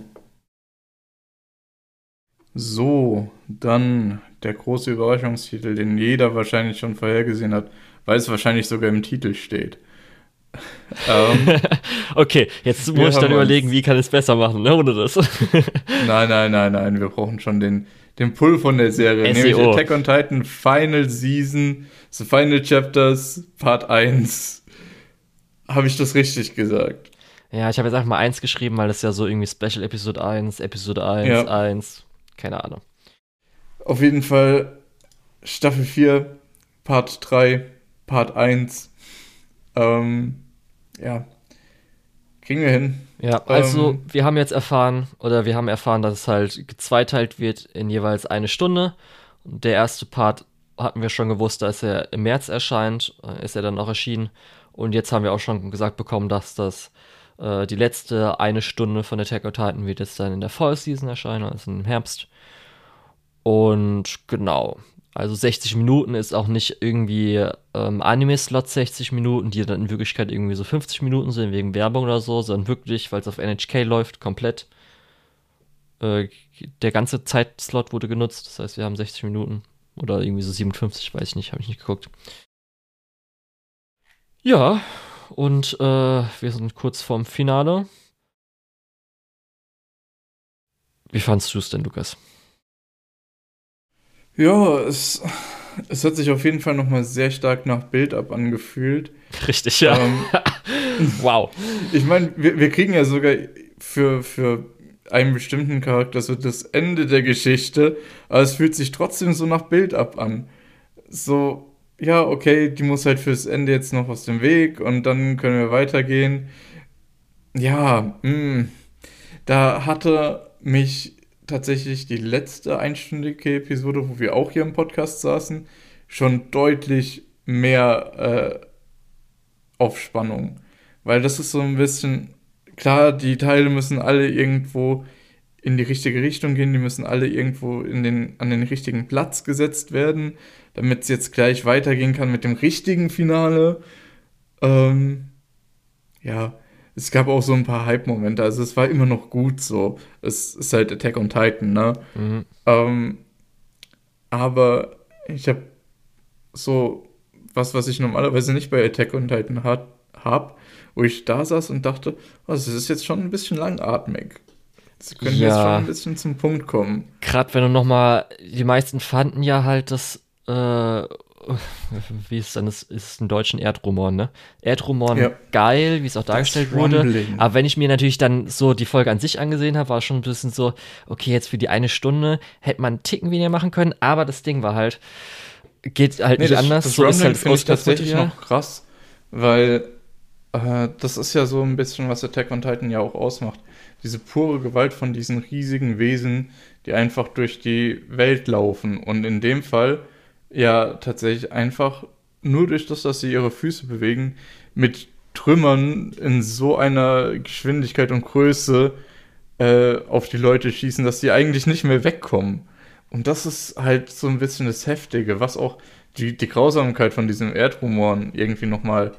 So, dann der große Überraschungstitel, den jeder wahrscheinlich schon vorhergesehen hat, weil es wahrscheinlich sogar im Titel steht. [LAUGHS] ähm, okay, jetzt muss ich dann überlegen, wie kann ich es besser machen, ne, ohne das. nein, nein, nein, nein, wir brauchen schon den, den Pull von der Serie, SEO. nämlich Attack on Titan Final Season, The Final Chapters, Part 1. Habe ich das richtig gesagt? Ja, ich habe jetzt einfach mal 1 geschrieben, weil das ja so irgendwie Special Episode 1, Episode 1, ja. 1, keine Ahnung. Auf jeden Fall Staffel 4, Part 3, Part 1. Ähm, ja, kriegen wir hin. Ja, also ähm, wir haben jetzt erfahren, oder wir haben erfahren, dass es halt gezweiteilt wird in jeweils eine Stunde. Und der erste Part hatten wir schon gewusst, dass er im März erscheint, äh, ist er dann auch erschienen. Und jetzt haben wir auch schon gesagt bekommen, dass das äh, die letzte eine Stunde von Attack on Titan wird jetzt dann in der Fall Season erscheinen, also im Herbst. Und genau, also 60 Minuten ist auch nicht irgendwie ähm, Anime-Slot 60 Minuten, die dann in Wirklichkeit irgendwie so 50 Minuten sind wegen Werbung oder so, sondern wirklich, weil es auf NHK läuft, komplett. Äh, der ganze Zeitslot wurde genutzt, das heißt, wir haben 60 Minuten oder irgendwie so 57, weiß ich nicht, habe ich nicht geguckt. Ja, und äh, wir sind kurz vorm Finale. Wie fandest du es denn, Lukas? Ja, es, es hat sich auf jeden Fall nochmal sehr stark nach Build-Up angefühlt. Richtig, ja. Ähm, [LAUGHS] wow. Ich meine, wir, wir kriegen ja sogar für, für einen bestimmten Charakter so das Ende der Geschichte, aber es fühlt sich trotzdem so nach Build-Up an. So, ja, okay, die muss halt fürs Ende jetzt noch aus dem Weg und dann können wir weitergehen. Ja, mh, hm, da hatte mich tatsächlich die letzte einstündige Episode, wo wir auch hier im Podcast saßen, schon deutlich mehr äh, auf. Weil das ist so ein bisschen, klar, die Teile müssen alle irgendwo in die richtige Richtung gehen, die müssen alle irgendwo in den, an den richtigen Platz gesetzt werden, damit es jetzt gleich weitergehen kann mit dem richtigen Finale. Ähm, ja, es gab auch so ein paar Hype-Momente. Also es war immer noch gut so. Es ist halt Attack on Titan, ne? Mhm. Ähm, aber ich habe so was, was ich normalerweise nicht bei Attack on Titan habe, wo ich da saß und dachte, oh, das ist jetzt schon ein bisschen langatmig. Sie können ja. jetzt schon ein bisschen zum Punkt kommen. Gerade wenn du nochmal, die meisten fanden ja halt das äh, [LAUGHS] wie ist dann, das ist ein deutschen Erdrumoren, ne? Erdrumoren ja. geil, wie es auch dargestellt wurde. Aber wenn ich mir natürlich dann so die Folge an sich angesehen habe, war schon ein bisschen so, okay, jetzt für die eine Stunde hätte man einen Ticken weniger machen können, aber das Ding war halt, geht halt nee, nicht das, anders. Das so ist halt finde ich tatsächlich noch krass, weil äh, das ist ja so ein bisschen, was Attack on Titan ja auch ausmacht. Diese pure Gewalt von diesen riesigen Wesen, die einfach durch die Welt laufen. Und in dem Fall ja tatsächlich einfach nur durch das, dass sie ihre Füße bewegen, mit Trümmern in so einer Geschwindigkeit und Größe äh, auf die Leute schießen, dass sie eigentlich nicht mehr wegkommen. Und das ist halt so ein bisschen das Heftige, was auch die, die Grausamkeit von diesem Erdrumoren irgendwie nochmal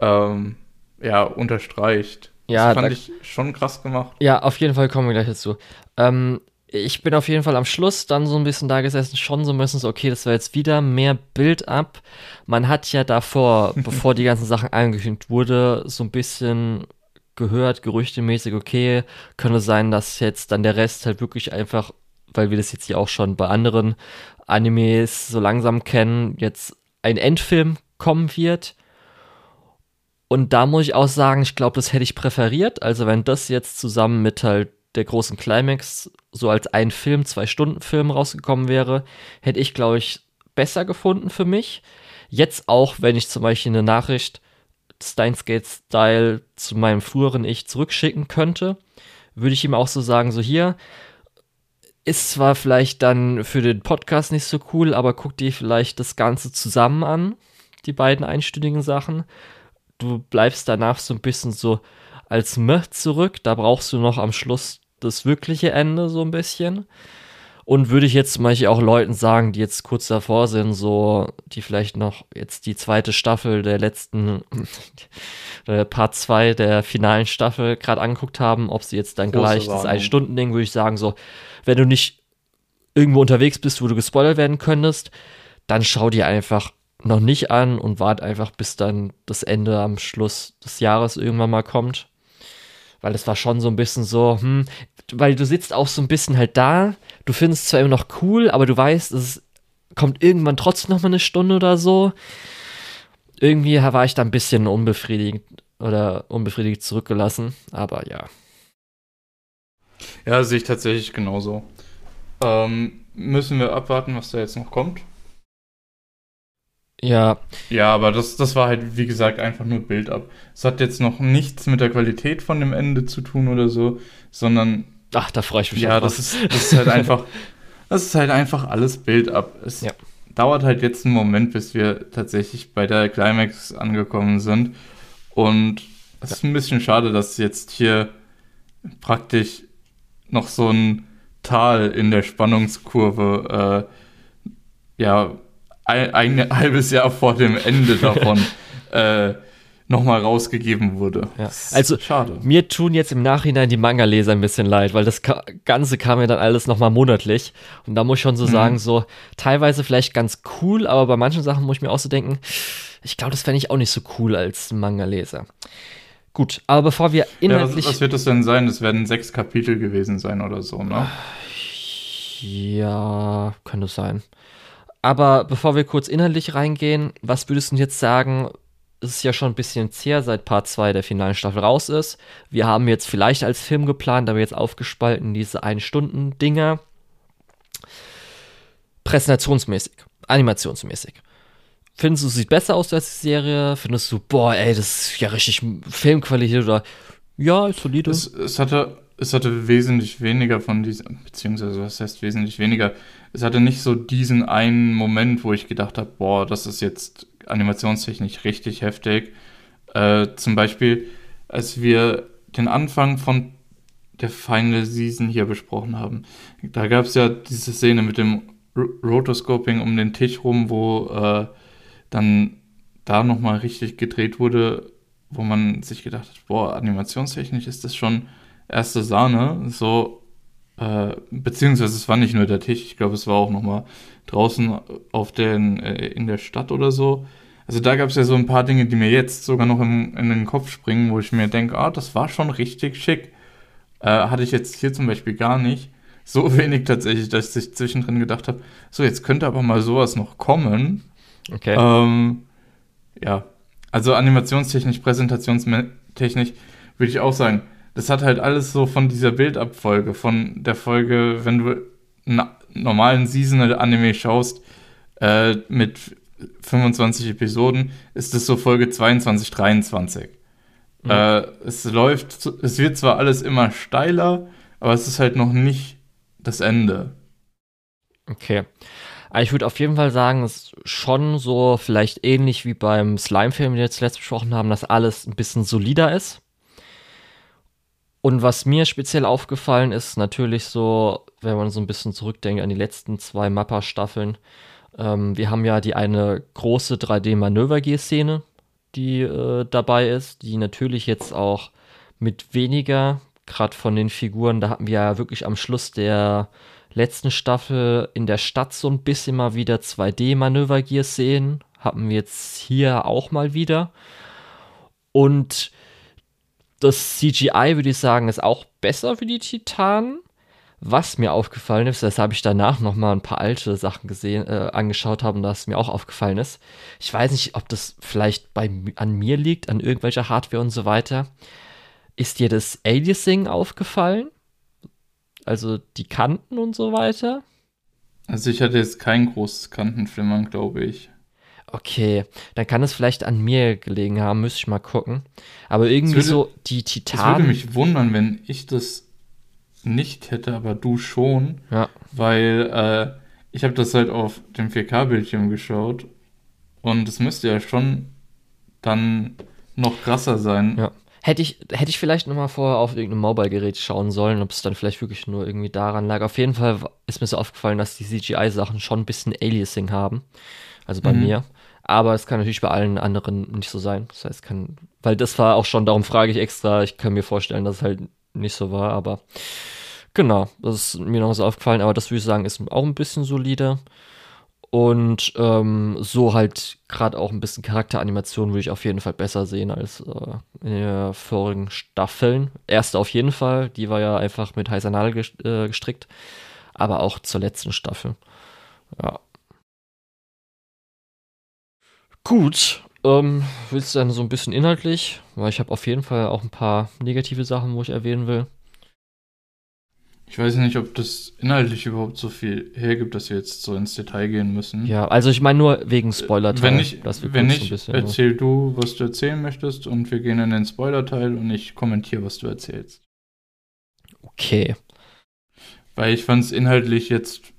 ähm, ja, unterstreicht. Ja, das fand ich schon krass gemacht. Ja, auf jeden Fall kommen wir gleich dazu. Ähm, ich bin auf jeden Fall am Schluss dann so ein bisschen da gesessen, schon so ein bisschen so, okay, das war jetzt wieder mehr Bild ab. Man hat ja davor, [LAUGHS] bevor die ganzen Sachen angekündigt wurde, so ein bisschen gehört, gerüchtemäßig, okay, könnte sein, dass jetzt dann der Rest halt wirklich einfach, weil wir das jetzt hier auch schon bei anderen Animes so langsam kennen, jetzt ein Endfilm kommen wird. Und da muss ich auch sagen, ich glaube, das hätte ich präferiert. Also wenn das jetzt zusammen mit halt der großen Climax so als ein Film, zwei Stunden Film rausgekommen wäre, hätte ich, glaube ich, besser gefunden für mich. Jetzt auch, wenn ich zum Beispiel eine Nachricht Steins Gate Style zu meinem früheren Ich zurückschicken könnte, würde ich ihm auch so sagen, so hier, ist zwar vielleicht dann für den Podcast nicht so cool, aber guck dir vielleicht das Ganze zusammen an, die beiden einstündigen Sachen. Du bleibst danach so ein bisschen so als Meh zurück, da brauchst du noch am Schluss das wirkliche Ende so ein bisschen. Und würde ich jetzt zum Beispiel auch Leuten sagen, die jetzt kurz davor sind, so, die vielleicht noch jetzt die zweite Staffel der letzten, [LAUGHS] äh, Part 2 der finalen Staffel gerade angeguckt haben, ob sie jetzt dann Große gleich Warnung. das Ein-Stunden-Ding, würde ich sagen, so, wenn du nicht irgendwo unterwegs bist, wo du gespoilert werden könntest, dann schau dir einfach noch nicht an und wart einfach, bis dann das Ende am Schluss des Jahres irgendwann mal kommt. Weil es war schon so ein bisschen so, hm, weil du sitzt auch so ein bisschen halt da, du findest es zwar immer noch cool, aber du weißt, es kommt irgendwann trotzdem noch mal eine Stunde oder so. Irgendwie war ich da ein bisschen unbefriedigt oder unbefriedigt zurückgelassen, aber ja. Ja, sehe ich tatsächlich genauso. Ähm, müssen wir abwarten, was da jetzt noch kommt? Ja. Ja, aber das, das war halt, wie gesagt, einfach nur Bild ab. Es hat jetzt noch nichts mit der Qualität von dem Ende zu tun oder so, sondern Ach, da freue ich mich. Ja, das ist, das ist halt einfach, [LAUGHS] das ist halt einfach alles Bild ab. Es ja. dauert halt jetzt einen Moment, bis wir tatsächlich bei der Climax angekommen sind. Und es ist ein bisschen schade, dass jetzt hier praktisch noch so ein Tal in der Spannungskurve, äh, ja, ein, ein, halbes Jahr vor dem Ende [LAUGHS] davon äh, nochmal rausgegeben wurde. Ja. Also schade. Mir tun jetzt im Nachhinein die Manga-Leser ein bisschen leid, weil das Ganze kam ja dann alles nochmal monatlich. Und da muss ich schon so mhm. sagen, so teilweise vielleicht ganz cool, aber bei manchen Sachen muss ich mir auch so denken, ich glaube, das fände ich auch nicht so cool als Manga-Leser. Gut, aber bevor wir inhaltlich. Ja, was, was, wird das denn sein? Das werden sechs Kapitel gewesen sein oder so, ne? Ja, könnte sein. Aber bevor wir kurz inhaltlich reingehen, was würdest du jetzt sagen, es ist ja schon ein bisschen zäh, seit Part 2 der finalen Staffel raus ist. Wir haben jetzt vielleicht als Film geplant, aber jetzt aufgespalten diese Ein-Stunden-Dinger. Präsentationsmäßig, animationsmäßig. Findest du, sieht besser aus als die Serie? Findest du, boah, ey, das ist ja richtig Filmqualität oder ja, ist solide? Es, es, hatte, es hatte wesentlich weniger von diesen, beziehungsweise was heißt wesentlich weniger? Es hatte nicht so diesen einen Moment, wo ich gedacht habe, boah, das ist jetzt animationstechnisch richtig heftig. Äh, zum Beispiel, als wir den Anfang von der Final Season hier besprochen haben, da gab es ja diese Szene mit dem Rotoscoping um den Tisch rum, wo äh, dann da nochmal richtig gedreht wurde, wo man sich gedacht hat, boah, animationstechnisch ist das schon erste Sahne. So, äh, beziehungsweise es war nicht nur der Tisch, ich glaube, es war auch nochmal draußen auf den, äh, in der Stadt oder so. Also da gab es ja so ein paar Dinge, die mir jetzt sogar noch in, in den Kopf springen, wo ich mir denke, ah, das war schon richtig schick. Äh, hatte ich jetzt hier zum Beispiel gar nicht. So [LAUGHS] wenig tatsächlich, dass ich zwischendrin gedacht habe, so, jetzt könnte aber mal sowas noch kommen. Okay. Ähm, ja, also animationstechnisch, präsentationstechnisch würde ich auch sagen, das hat halt alles so von dieser Bildabfolge, von der Folge, wenn du einen normalen Seasonal-Anime schaust, äh, mit 25 Episoden, ist es so Folge 22, 23. Mhm. Äh, es läuft, es wird zwar alles immer steiler, aber es ist halt noch nicht das Ende. Okay. Aber ich würde auf jeden Fall sagen, es ist schon so vielleicht ähnlich wie beim Slime-Film, den wir jetzt letzt besprochen haben, dass alles ein bisschen solider ist. Und was mir speziell aufgefallen ist, natürlich so, wenn man so ein bisschen zurückdenkt an die letzten zwei Mappa-Staffeln, ähm, wir haben ja die eine große 3D-Manövergier-Szene, die äh, dabei ist, die natürlich jetzt auch mit weniger, gerade von den Figuren, da hatten wir ja wirklich am Schluss der letzten Staffel in der Stadt so ein bisschen mal wieder 2D-Manövergier-Szenen, hatten wir jetzt hier auch mal wieder. Und das CGI, würde ich sagen, ist auch besser für die Titanen. Was mir aufgefallen ist, das habe ich danach noch mal ein paar alte Sachen gesehen, äh, angeschaut haben, das mir auch aufgefallen ist. Ich weiß nicht, ob das vielleicht bei, an mir liegt, an irgendwelcher Hardware und so weiter. Ist dir das Aliasing aufgefallen? Also die Kanten und so weiter? Also ich hatte jetzt kein großes Kantenflimmern, glaube ich. Okay, dann kann es vielleicht an mir gelegen haben, müsste ich mal gucken. Aber irgendwie würde, so die Titanen. Es würde mich wundern, wenn ich das nicht hätte, aber du schon. Ja. Weil äh, ich habe das halt auf dem 4K-Bildschirm geschaut und es müsste ja schon dann noch krasser sein. Ja. Hätte ich, hätte ich vielleicht nochmal vorher auf irgendeinem Mobile-Gerät schauen sollen, ob es dann vielleicht wirklich nur irgendwie daran lag. Auf jeden Fall ist mir so aufgefallen, dass die CGI-Sachen schon ein bisschen Aliasing haben. Also bei mhm. mir. Aber es kann natürlich bei allen anderen nicht so sein. Das heißt, kann, weil das war auch schon, darum frage ich extra, ich kann mir vorstellen, dass es halt nicht so war, aber genau, das ist mir noch so aufgefallen, aber das würde ich sagen, ist auch ein bisschen solider. Und ähm, so halt gerade auch ein bisschen Charakteranimation würde ich auf jeden Fall besser sehen als äh, in den vorigen Staffeln. Erste auf jeden Fall, die war ja einfach mit heißer Nadel äh, gestrickt, aber auch zur letzten Staffel. Ja. Gut, ähm, willst du dann so ein bisschen inhaltlich? Weil ich habe auf jeden Fall auch ein paar negative Sachen, wo ich erwähnen will. Ich weiß nicht, ob das inhaltlich überhaupt so viel hergibt, dass wir jetzt so ins Detail gehen müssen. Ja, also ich meine nur wegen Spoiler-Teil. Wenn nicht, wenn nicht bisschen, erzähl du, was du erzählen möchtest und wir gehen in den Spoiler-Teil und ich kommentiere, was du erzählst. Okay. Weil ich fand es inhaltlich jetzt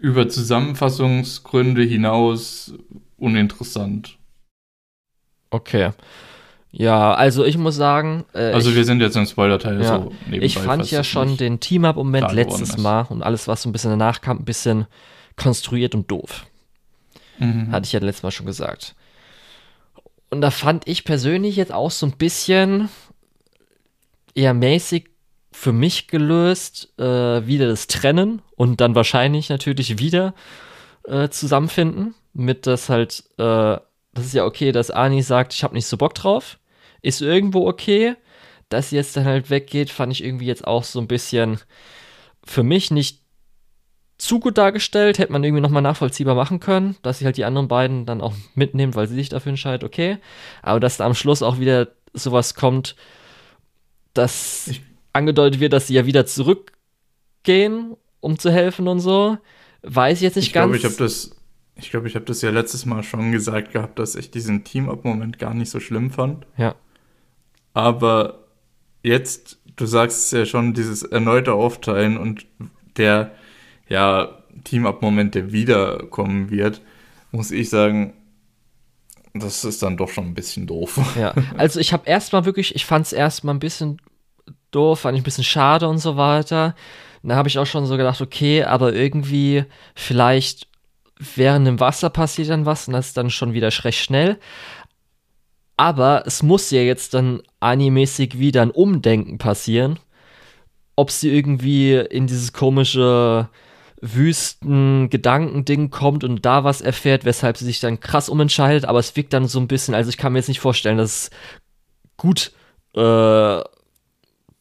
über Zusammenfassungsgründe hinaus uninteressant. Okay. Ja, also ich muss sagen. Äh, also ich, wir sind jetzt im Spoiler-Teil ja, so nebenbei. Ich fand ja schon den Team-Up-Moment letztes Mal und alles, was so ein bisschen danach kam, ein bisschen konstruiert und doof. Mhm. Hatte ich ja letztes Mal schon gesagt. Und da fand ich persönlich jetzt auch so ein bisschen eher mäßig für mich gelöst, äh, wieder das Trennen und dann wahrscheinlich natürlich wieder äh, zusammenfinden. Mit das halt, äh, das ist ja okay, dass Ani sagt, ich habe nicht so Bock drauf. Ist irgendwo okay. Dass sie jetzt dann halt weggeht, fand ich irgendwie jetzt auch so ein bisschen für mich nicht zu gut dargestellt. Hätte man irgendwie nochmal nachvollziehbar machen können, dass sie halt die anderen beiden dann auch mitnimmt, weil sie sich dafür entscheidet, okay. Aber dass da am Schluss auch wieder sowas kommt, dass ich angedeutet wird, dass sie ja wieder zurückgehen, um zu helfen und so. Weiß ich jetzt nicht ich ganz. Glaub, ich habe das ich glaube, ich habe das ja letztes Mal schon gesagt gehabt, dass ich diesen Team-Up-Moment gar nicht so schlimm fand. Ja. Aber jetzt, du sagst es ja schon, dieses erneute Aufteilen und der, ja, Team-Up-Moment, der wiederkommen wird, muss ich sagen, das ist dann doch schon ein bisschen doof. Ja, [LAUGHS] also ich habe erstmal wirklich, ich fand es erstmal ein bisschen doof, fand ich ein bisschen schade und so weiter. Da habe ich auch schon so gedacht, okay, aber irgendwie vielleicht während dem Wasser passiert dann was und das ist dann schon wieder recht schnell. Aber es muss ja jetzt dann animemäßig wieder ein Umdenken passieren. Ob sie irgendwie in dieses komische Wüsten-Gedankending kommt und da was erfährt, weshalb sie sich dann krass umentscheidet, aber es wirkt dann so ein bisschen, also ich kann mir jetzt nicht vorstellen, dass es gut äh,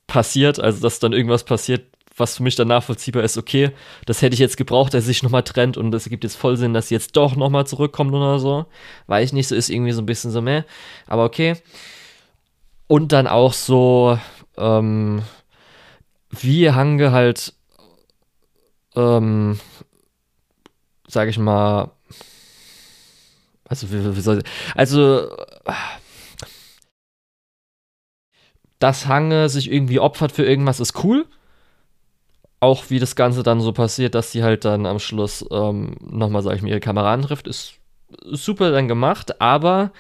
passiert, also dass dann irgendwas passiert, was für mich dann nachvollziehbar ist, okay, das hätte ich jetzt gebraucht, dass sich nochmal trennt und es gibt jetzt voll Sinn, dass sie jetzt doch nochmal zurückkommt oder so. Weiß ich nicht, so ist irgendwie so ein bisschen so mehr. Aber okay. Und dann auch so, ähm, wie Hange halt, ähm, sag ich mal, also wie, wie soll also dass Hange sich irgendwie opfert für irgendwas ist cool auch wie das Ganze dann so passiert, dass sie halt dann am Schluss ähm, nochmal, sag ich mal, ihre Kameraden trifft, ist super dann gemacht, aber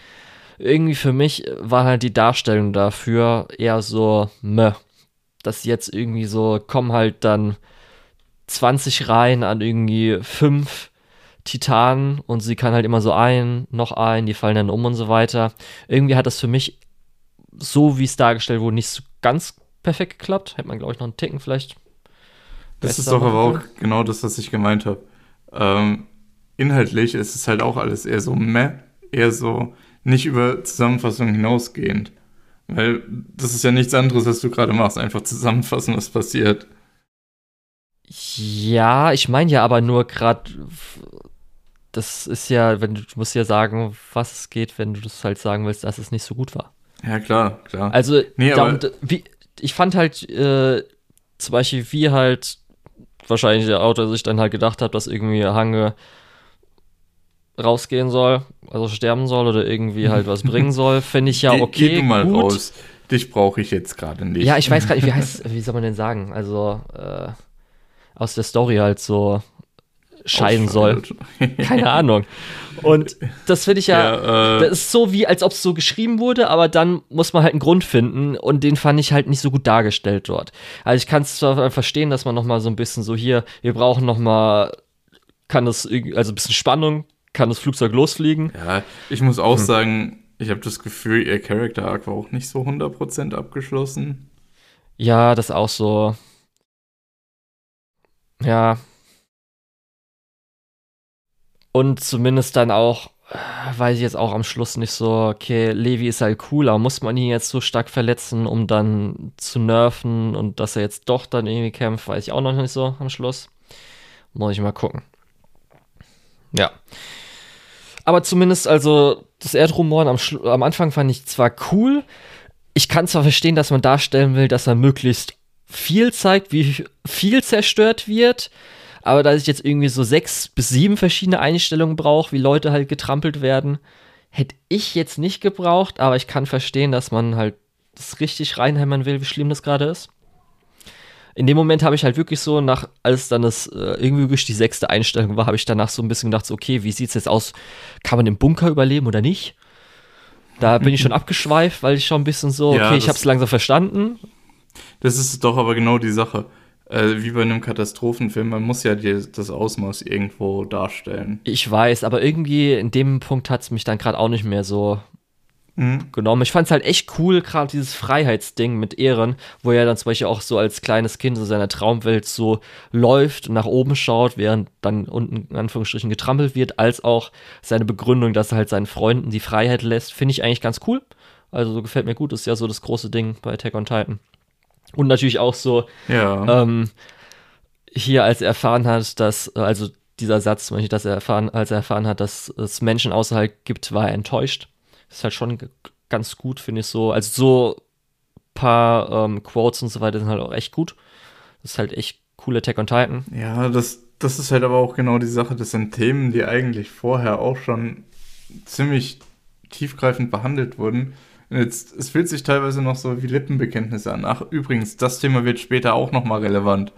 irgendwie für mich war halt die Darstellung dafür eher so, meh, dass jetzt irgendwie so, kommen halt dann 20 Reihen an irgendwie fünf Titanen und sie kann halt immer so ein, noch ein, die fallen dann um und so weiter. Irgendwie hat das für mich so, wie es dargestellt wurde, nicht so ganz perfekt geklappt. Hätte man, glaube ich, noch einen Ticken vielleicht. Das ist doch aber auch genau das, was ich gemeint habe. Ähm, inhaltlich ist es halt auch alles eher so meh, eher so nicht über Zusammenfassung hinausgehend. Weil das ist ja nichts anderes, was du gerade machst. Einfach zusammenfassen, was passiert. Ja, ich meine ja aber nur gerade, das ist ja, wenn du, du musst ja sagen, was es geht, wenn du das halt sagen willst, dass es nicht so gut war. Ja, klar, klar. Also, nee, darum, wie, ich fand halt äh, zum Beispiel, wie halt wahrscheinlich der Autor sich dann halt gedacht hat, dass irgendwie Hange rausgehen soll, also sterben soll oder irgendwie halt was [LAUGHS] bringen soll, finde ich ja okay. Geh, du mal gut. raus. Dich brauche ich jetzt gerade nicht. Ja, ich weiß [LAUGHS] gerade nicht, wie heißt, wie soll man denn sagen? Also, äh, aus der Story halt so scheiden soll. [LAUGHS] Keine Ahnung. Und das finde ich ja, ja äh, das ist so wie, als ob es so geschrieben wurde, aber dann muss man halt einen Grund finden und den fand ich halt nicht so gut dargestellt dort. Also ich kann es zwar verstehen, dass man noch mal so ein bisschen so hier, wir brauchen noch mal, kann das, also ein bisschen Spannung, kann das Flugzeug losfliegen. Ja, ich muss auch hm. sagen, ich habe das Gefühl, ihr Character Arc war auch nicht so 100% abgeschlossen. Ja, das auch so. Ja. Und zumindest dann auch, weiß ich jetzt auch am Schluss nicht so, okay, Levi ist halt cool, aber muss man ihn jetzt so stark verletzen, um dann zu nerven und dass er jetzt doch dann irgendwie kämpft, weiß ich auch noch nicht so am Schluss. Muss ich mal gucken. Ja. Aber zumindest, also, das Erdrumoren am, am Anfang fand ich zwar cool, ich kann zwar verstehen, dass man darstellen will, dass er möglichst viel zeigt, wie viel zerstört wird. Aber dass ich jetzt irgendwie so sechs bis sieben verschiedene Einstellungen brauche, wie Leute halt getrampelt werden, hätte ich jetzt nicht gebraucht. Aber ich kann verstehen, dass man halt das richtig reinhämmern will, wie schlimm das gerade ist. In dem Moment habe ich halt wirklich so, nach, als dann das äh, irgendwie wirklich die sechste Einstellung war, habe ich danach so ein bisschen gedacht, so, okay, wie sieht es jetzt aus? Kann man im Bunker überleben oder nicht? Da bin ich schon [LAUGHS] abgeschweift, weil ich schon ein bisschen so, okay, ja, ich habe es langsam verstanden. Das ist doch aber genau die Sache. Äh, wie bei einem Katastrophenfilm, man muss ja die, das Ausmaß irgendwo darstellen. Ich weiß, aber irgendwie in dem Punkt hat es mich dann gerade auch nicht mehr so mhm. genommen. Ich fand es halt echt cool, gerade dieses Freiheitsding mit Ehren, wo er dann zum Beispiel auch so als kleines Kind in seiner Traumwelt so läuft und nach oben schaut, während dann unten in Anführungsstrichen getrampelt wird, als auch seine Begründung, dass er halt seinen Freunden die Freiheit lässt, finde ich eigentlich ganz cool. Also so gefällt mir gut, ist ja so das große Ding bei Attack on Titan. Und natürlich auch so, ja. ähm, hier, als er erfahren hat, dass, also dieser Satz, zum Beispiel, dass er erfahren, als er erfahren hat, dass es Menschen außerhalb gibt, war er enttäuscht. Das ist halt schon ganz gut, finde ich so. Also so paar ähm, Quotes und so weiter sind halt auch echt gut. Das ist halt echt cool Attack on Titan. Ja, das, das ist halt aber auch genau die Sache. Das sind Themen, die eigentlich vorher auch schon ziemlich tiefgreifend behandelt wurden. Jetzt, es fühlt sich teilweise noch so wie Lippenbekenntnisse an. Ach, übrigens, das Thema wird später auch nochmal relevant.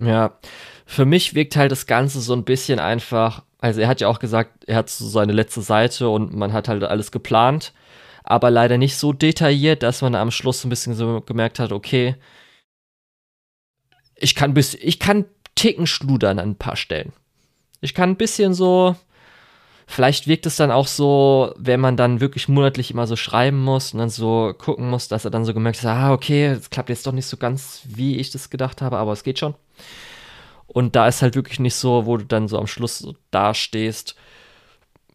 Ja, für mich wirkt halt das Ganze so ein bisschen einfach. Also, er hat ja auch gesagt, er hat so seine letzte Seite und man hat halt alles geplant, aber leider nicht so detailliert, dass man am Schluss ein bisschen so gemerkt hat, okay, ich kann bis, ich kann Ticken schludern an ein paar Stellen. Ich kann ein bisschen so, Vielleicht wirkt es dann auch so, wenn man dann wirklich monatlich immer so schreiben muss und dann so gucken muss, dass er dann so gemerkt hat, ah, okay, es klappt jetzt doch nicht so ganz, wie ich das gedacht habe, aber es geht schon. Und da ist halt wirklich nicht so, wo du dann so am Schluss so dastehst,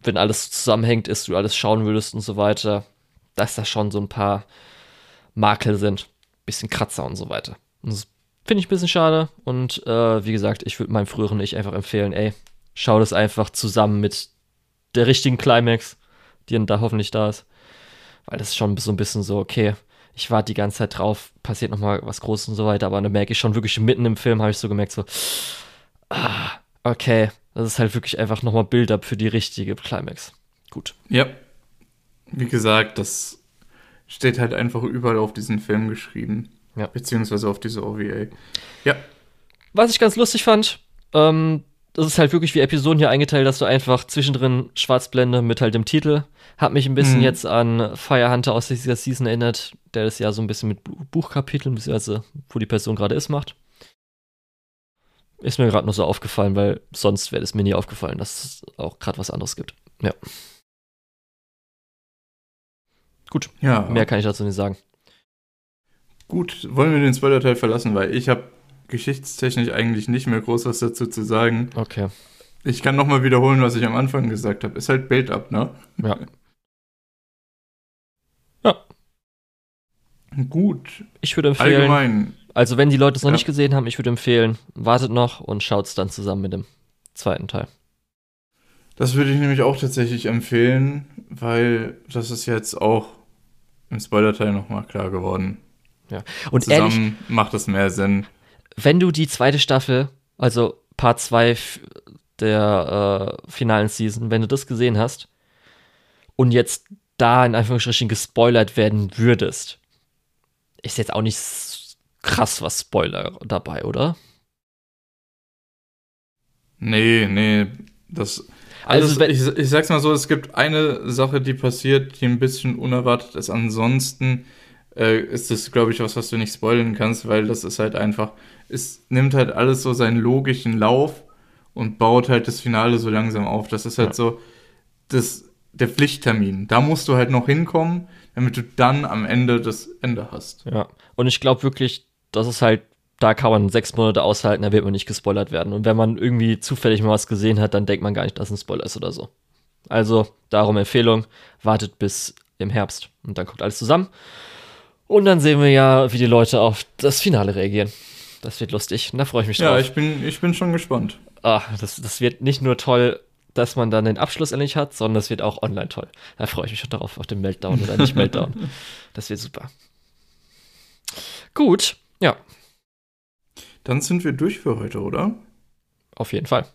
wenn alles zusammenhängt ist, du alles schauen würdest und so weiter, dass da schon so ein paar Makel sind, bisschen Kratzer und so weiter. Das finde ich ein bisschen schade und äh, wie gesagt, ich würde meinem früheren Ich einfach empfehlen, ey, schau das einfach zusammen mit der richtigen Climax, die dann da hoffentlich da ist. Weil das ist schon so ein bisschen so, okay, ich warte die ganze Zeit drauf, passiert nochmal was Großes und so weiter, aber dann merke ich schon wirklich mitten im Film, habe ich so gemerkt, so, ah, okay, das ist halt wirklich einfach nochmal Build-up für die richtige Climax. Gut. Ja. Wie gesagt, das steht halt einfach überall auf diesen Film geschrieben. Ja. Beziehungsweise auf diese OVA. Ja. was ich ganz lustig fand, ähm, das ist halt wirklich wie Episoden hier eingeteilt, dass du einfach zwischendrin Schwarzblende mit halt dem Titel. Hat mich ein bisschen mhm. jetzt an Fire Hunter aus dieser Season erinnert, der das ja so ein bisschen mit Buchkapiteln, beziehungsweise wo die Person gerade ist, macht. Ist mir gerade nur so aufgefallen, weil sonst wäre es mir nie aufgefallen, dass es auch gerade was anderes gibt. Ja. Gut. Ja. Mehr kann ich dazu nicht sagen. Gut, wollen wir den Spoiler-Teil verlassen, weil ich habe geschichtstechnisch eigentlich nicht mehr groß was dazu zu sagen. Okay. Ich kann nochmal wiederholen, was ich am Anfang gesagt habe. Ist halt Build-up, ne? Ja. Ja. Gut. Ich würde empfehlen. Allgemein. Also, wenn die Leute es noch ja. nicht gesehen haben, ich würde empfehlen, wartet noch und schaut es dann zusammen mit dem zweiten Teil. Das würde ich nämlich auch tatsächlich empfehlen, weil das ist jetzt auch im Spoiler-Teil nochmal klar geworden. Ja. Und zusammen ehrlich, macht es mehr Sinn wenn du die zweite Staffel, also Part 2 der äh, finalen Season, wenn du das gesehen hast und jetzt da in Anführungsstrichen gespoilert werden würdest, ist jetzt auch nicht krass was Spoiler dabei, oder? Nee, nee, das. Also, also ich, ich sag's mal so, es gibt eine Sache, die passiert, die ein bisschen unerwartet ist. Ansonsten äh, ist das, glaube ich, was, was du nicht spoilern kannst, weil das ist halt einfach, es nimmt halt alles so seinen logischen Lauf und baut halt das Finale so langsam auf. Das ist halt ja. so das, der Pflichttermin. Da musst du halt noch hinkommen, damit du dann am Ende das Ende hast. Ja, und ich glaube wirklich, das ist halt, da kann man sechs Monate aushalten, da wird man nicht gespoilert werden. Und wenn man irgendwie zufällig mal was gesehen hat, dann denkt man gar nicht, dass es ein Spoiler ist oder so. Also, darum Empfehlung, wartet bis im Herbst und dann kommt alles zusammen. Und dann sehen wir ja, wie die Leute auf das Finale reagieren. Das wird lustig. Und da freue ich mich drauf. Ja, ich bin, ich bin schon gespannt. Ah, das, das wird nicht nur toll, dass man dann den Abschluss endlich hat, sondern das wird auch online toll. Da freue ich mich schon darauf, auf den Meltdown oder nicht [LAUGHS] Meltdown. Das wird super. Gut, ja. Dann sind wir durch für heute, oder? Auf jeden Fall.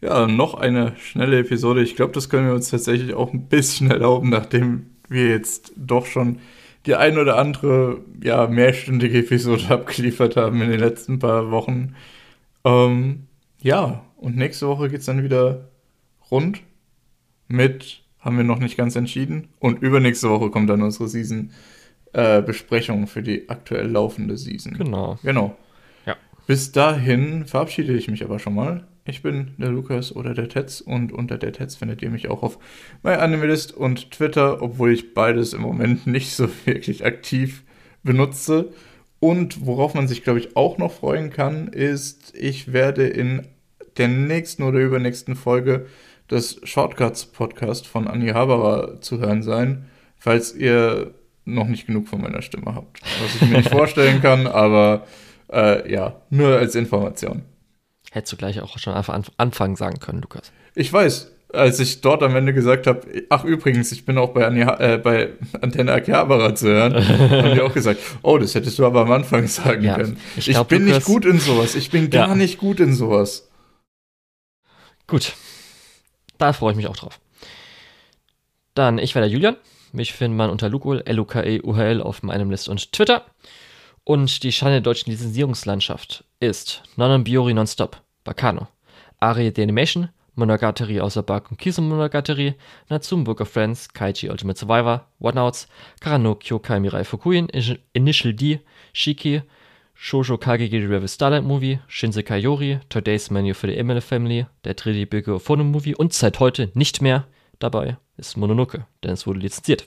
Ja, noch eine schnelle Episode. Ich glaube, das können wir uns tatsächlich auch ein bisschen erlauben, nachdem wir jetzt doch schon die ein oder andere ja, mehrstündige Episode [LAUGHS] abgeliefert haben in den letzten paar Wochen. Ähm, ja, und nächste Woche geht es dann wieder rund mit, haben wir noch nicht ganz entschieden. Und übernächste Woche kommt dann unsere Season-Besprechung äh, für die aktuell laufende Season. Genau. Genau. Ja. Bis dahin verabschiede ich mich aber schon mal. Ich bin der Lukas oder der Tetz und unter der Tetz findet ihr mich auch auf MyAnimalist und Twitter, obwohl ich beides im Moment nicht so [LAUGHS] wirklich aktiv benutze. Und worauf man sich, glaube ich, auch noch freuen kann, ist, ich werde in der nächsten oder übernächsten Folge des Shortcuts Podcast von Anni Haberer zu hören sein, falls ihr noch nicht genug von meiner Stimme habt. Was ich mir nicht [LAUGHS] vorstellen kann, aber äh, ja, nur als Information. Hättest du gleich auch schon einfach Anfang sagen können, Lukas. Ich weiß, als ich dort am Ende gesagt habe, ach übrigens, ich bin auch bei, Anja, äh, bei Antenne Akihabara zu hören, [LAUGHS] haben die auch gesagt, oh, das hättest du aber am Anfang sagen ja, können. Ich, glaub, ich bin Lukas, nicht gut in sowas. Ich bin gar ja. nicht gut in sowas. Gut. Da freue ich mich auch drauf. Dann, ich war der Julian. Mich findet man unter Lukul, L-U-K-E-U-H-L auf meinem List und Twitter. Und die Schande der deutschen Lizenzierungslandschaft ist Nonon Biori Nonstop, Bacano, Ari the Animation, Monogatari außer Bark und Kisu Monogatari, Natsum Book of Friends, Kaiji Ultimate Survivor, One-Outs, Karano Kyokai Mirai Fukuin, Initial D, Shiki, Shoujo Kageki Rebel Starlight Movie, Shinsekai Yori, Today's Menu für die Emily Family, der dritte Böge Phono Movie und seit heute nicht mehr dabei ist Mononoke, denn es wurde lizenziert.